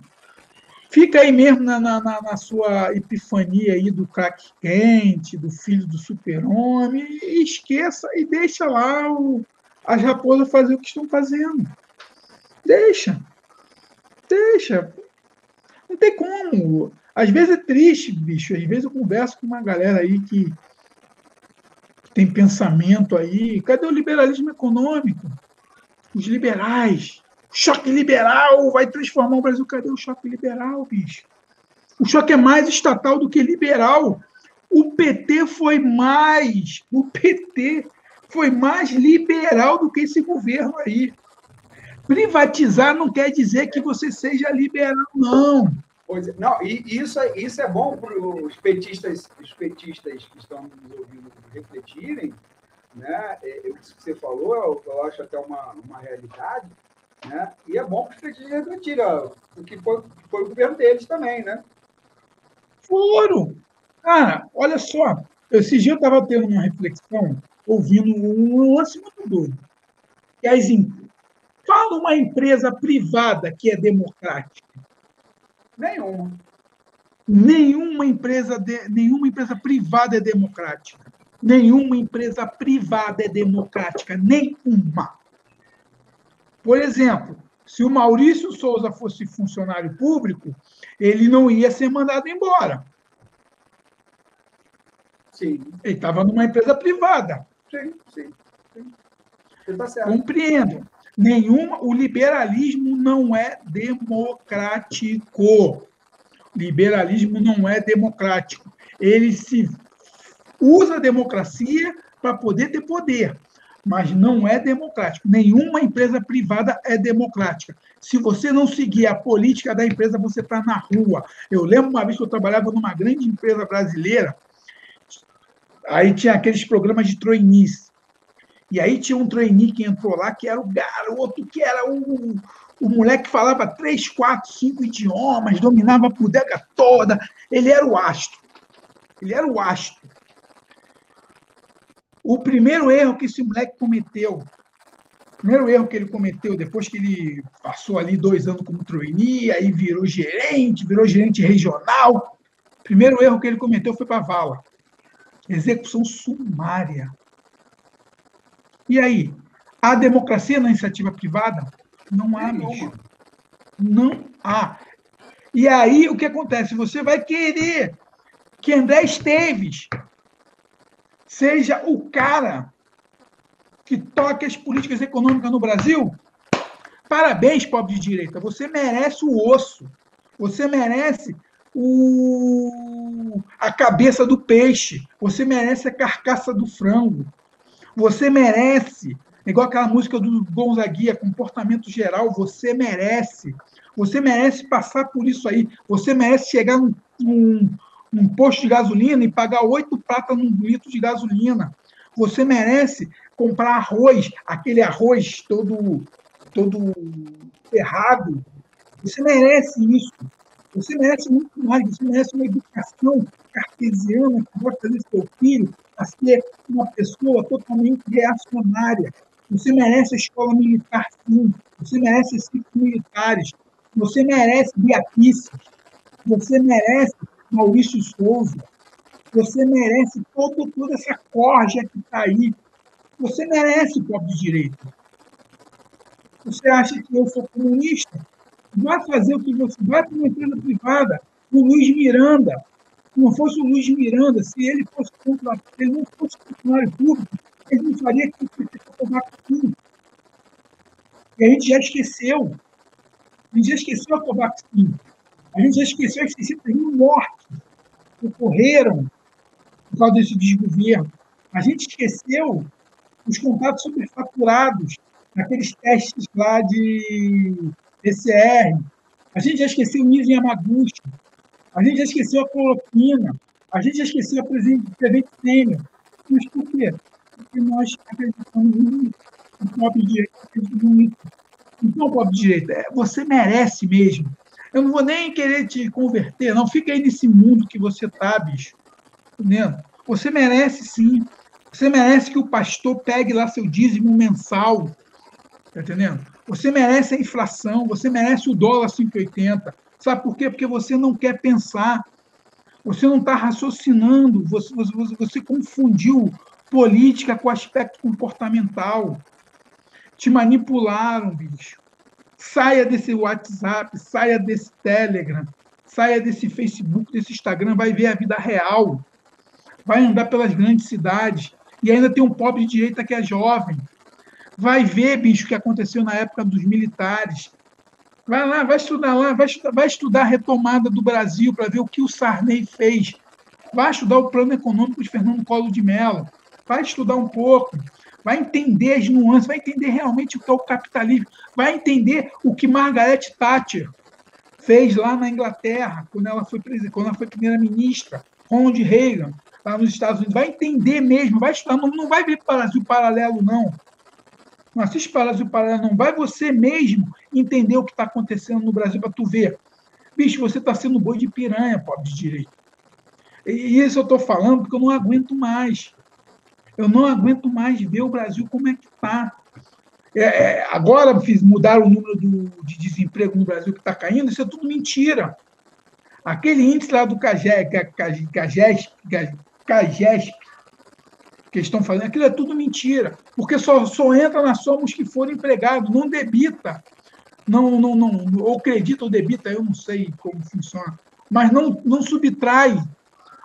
Fica aí mesmo na, na, na sua epifania aí do craque quente, do filho do super-homem, e esqueça e deixa lá o, as raposas fazer o que estão fazendo. Deixa. Deixa. Não tem como. Às vezes é triste, bicho. Às vezes eu converso com uma galera aí que tem pensamento aí. Cadê o liberalismo econômico? Os liberais choque liberal vai transformar o Brasil. Cadê o choque liberal, bicho? O choque é mais estatal do que liberal. O PT foi mais, o PT foi mais liberal do que esse governo aí. Privatizar não quer dizer que você seja liberal, não. Pois é, não, e isso, é, isso é bom para os petistas, os petistas que estão nos ouvindo refletirem, né? É, isso que você falou, eu acho até uma, uma realidade, né? E é bom que os petistas refletirem, o que foi, foi o governo deles também, né? Foram! Cara, olha só, esse dia eu estava tendo uma reflexão, ouvindo um lance muito doido. Que as, fala uma empresa privada que é democrática. Nenhuma. Nenhuma empresa, de, nenhuma empresa privada é democrática. Nenhuma empresa privada é democrática. Nenhuma. Por exemplo, se o Maurício Souza fosse funcionário público, ele não ia ser mandado embora. Sim. Ele estava numa empresa privada. Sim, sim. sim. Tá Compreendo. Nenhuma, o liberalismo não é democrático. Liberalismo não é democrático. Ele se usa a democracia para poder ter poder mas não é democrático. Nenhuma empresa privada é democrática. Se você não seguir a política da empresa, você está na rua. Eu lembro uma vez que eu trabalhava numa grande empresa brasileira. Aí tinha aqueles programas de trainees. E aí tinha um trainee que entrou lá, que era o garoto, que era o, o moleque que falava três, quatro, cinco idiomas, dominava a bodega toda. Ele era o astro. Ele era o astro. O primeiro erro que esse moleque cometeu, o primeiro erro que ele cometeu, depois que ele passou ali dois anos como trainee, aí virou gerente, virou gerente regional, o primeiro erro que ele cometeu foi para a vala. Execução sumária. E aí? Há democracia na iniciativa privada? Não há, bicho. Não há. E aí, o que acontece? Você vai querer que André Esteves seja o cara que toque as políticas econômicas no Brasil? Parabéns, pobre de direita. Você merece o osso. Você merece o... a cabeça do peixe. Você merece a carcaça do frango. Você merece, igual aquela música do Gonzaguia, comportamento geral, você merece. Você merece passar por isso aí. Você merece chegar num, num, num posto de gasolina e pagar oito pratas num litro de gasolina. Você merece comprar arroz, aquele arroz todo, todo errado. Você merece isso. Você merece muito mais. Você merece uma educação cartesiana que vai fazer seu filho a ser uma pessoa totalmente reacionária. Você merece a escola militar, sim. Você merece os militares. Você merece Beatriz. Você merece Maurício Souza. Você merece todo, toda essa corja que está aí. Você merece pobre de direito. Você acha que eu sou comunista? Vai fazer o que você vai para uma empresa privada. O Luiz Miranda, se não fosse o Luiz Miranda, se ele fosse contra, ele não fosse funcionário público, ele não faria que o Covaxin. E a gente já esqueceu. A gente já esqueceu a Covaxin. A gente já esqueceu as 600 mil ocorreram por causa desse desgoverno. A gente esqueceu os contatos superfaturados naqueles testes lá de PCR. A gente já esqueceu o Niso Yamaguchi. A gente já esqueceu a cloroquina. A gente já esqueceu a Prevent Sênior. Mas por quê? Porque nós acreditamos nisso. O pobre direito. Então, pobre direito, é, você merece mesmo. Eu não vou nem querer te converter, não. Fica aí nesse mundo que você tá, bicho. Entendendo? Você merece sim. Você merece que o pastor pegue lá seu dízimo mensal. Tá entendendo? Você merece a inflação, você merece o dólar 5,80. Sabe por quê? Porque você não quer pensar, você não está raciocinando, você, você, você confundiu política com aspecto comportamental. Te manipularam, bicho. Saia desse WhatsApp, saia desse Telegram, saia desse Facebook, desse Instagram, vai ver a vida real. Vai andar pelas grandes cidades. E ainda tem um pobre de direita que é jovem. Vai ver, bicho, o que aconteceu na época dos militares. Vai lá, vai estudar lá, vai estudar, vai estudar a retomada do Brasil para ver o que o Sarney fez. Vai estudar o plano econômico de Fernando Collor de Mello. Vai estudar um pouco. Vai entender as nuances, vai entender realmente o que é o capitalismo. Vai entender o que Margaret Thatcher fez lá na Inglaterra, quando ela foi, quando ela foi primeira-ministra. Ronald Reagan, lá nos Estados Unidos. Vai entender mesmo, vai estudar. Não, não vai o Brasil paralelo, não. Não assiste Palácio Paralelo, não. Vai você mesmo entender o que está acontecendo no Brasil para tu ver. Bicho, você está sendo boi de piranha, pobre de direito. E isso eu estou falando porque eu não aguento mais. Eu não aguento mais ver o Brasil como é que está. É, é, agora fiz, mudaram o número do, de desemprego no Brasil que está caindo, isso é tudo mentira. Aquele índice lá do CAGESP, CAGESP, que estão fazendo, aquilo é tudo mentira, porque só, só entra na soma os que forem empregados, não debita, não, não, não, ou acredita ou debita, eu não sei como funciona, mas não, não subtrai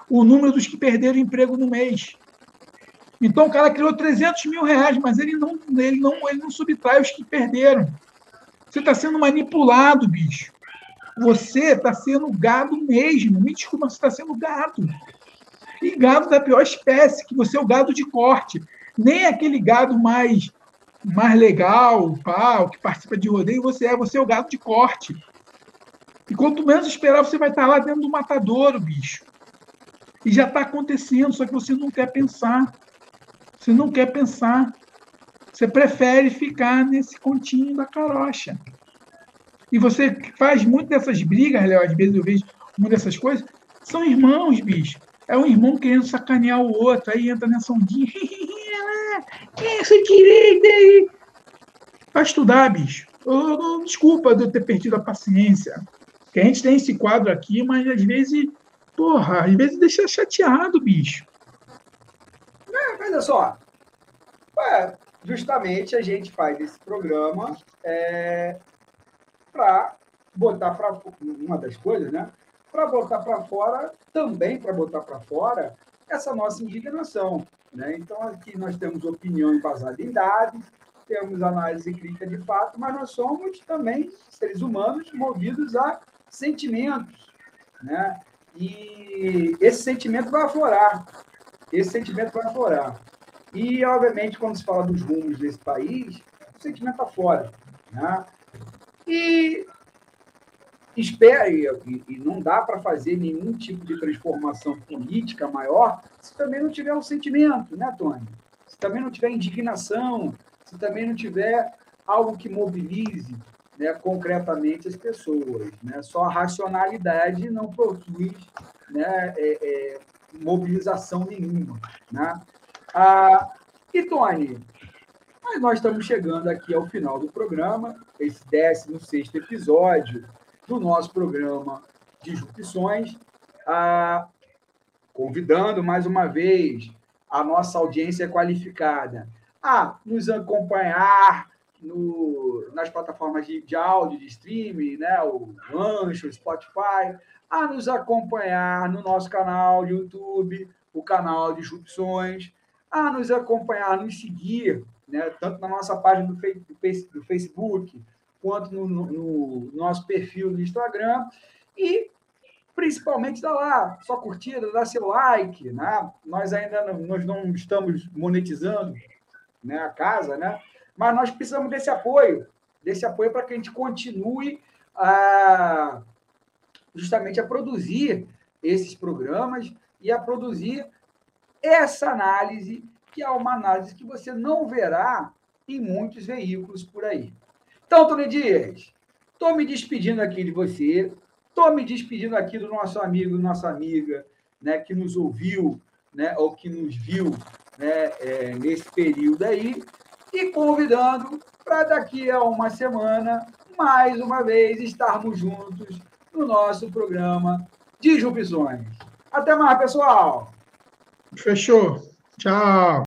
o número dos que perderam emprego no mês. Então o cara criou 300 mil reais, mas ele não, ele não, ele não subtrai os que perderam. Você está sendo manipulado, bicho. Você está sendo gado mesmo. Me desculpa, você está sendo gado. E gado da pior espécie, que você é o gado de corte. Nem aquele gado mais mais legal, o que participa de rodeio, você é, você é o gado de corte. E quanto menos esperar, você vai estar lá dentro do matadouro, bicho. E já está acontecendo, só que você não quer pensar. Você não quer pensar. Você prefere ficar nesse continho da carocha. E você faz muito dessas brigas, Léo, às vezes eu vejo uma dessas coisas, são irmãos, bicho. É um irmão querendo sacanear o outro, aí entra nessa ondinha. Essa direita aí. Vai estudar, bicho. Desculpa de eu ter perdido a paciência. Que a gente tem esse quadro aqui, mas às vezes, porra, às vezes deixa chateado, bicho. É, olha só. Ué, justamente a gente faz esse programa é, para botar para uma das coisas, né? Para botar para fora, também para botar para fora essa nossa indignação. Né? Então, aqui nós temos opinião embasada em dados, temos análise crítica de fato, mas nós somos também seres humanos movidos a sentimentos. Né? E esse sentimento vai aflorar. Esse sentimento vai aflorar. E, obviamente, quando se fala dos rumos desse país, o sentimento aflora. Né? E espera, e, e não dá para fazer nenhum tipo de transformação política maior se também não tiver um sentimento, né, Tony? Se também não tiver indignação, se também não tiver algo que mobilize né, concretamente as pessoas. Né? Só a racionalidade não produz né, é, é, mobilização nenhuma. Né? Ah, e, Tony, mas nós estamos chegando aqui ao final do programa, esse 16 episódio do nosso programa Disrupções, ah, convidando mais uma vez a nossa audiência qualificada a nos acompanhar no, nas plataformas de, de áudio, de streaming, né, o Ancho, o Spotify, a nos acompanhar no nosso canal de YouTube, o canal de Disrupções, a nos acompanhar, nos seguir, né, tanto na nossa página do, do Facebook, quanto no, no, no, nosso perfil no Instagram. E principalmente dá lá sua curtida, dá seu like. Né? Nós ainda não, nós não estamos monetizando né, a casa, né? mas nós precisamos desse apoio, desse apoio para que a gente continue a, justamente a produzir esses programas e a produzir essa análise, que é uma análise que você não verá em muitos veículos por aí. Então, Tony Dias, estou me despedindo aqui de você, estou me despedindo aqui do nosso amigo, nossa amiga, né, que nos ouviu, né, ou que nos viu né, é, nesse período aí, e convidando para daqui a uma semana, mais uma vez, estarmos juntos no nosso programa Disrupções. Até mais, pessoal! Fechou. Tchau.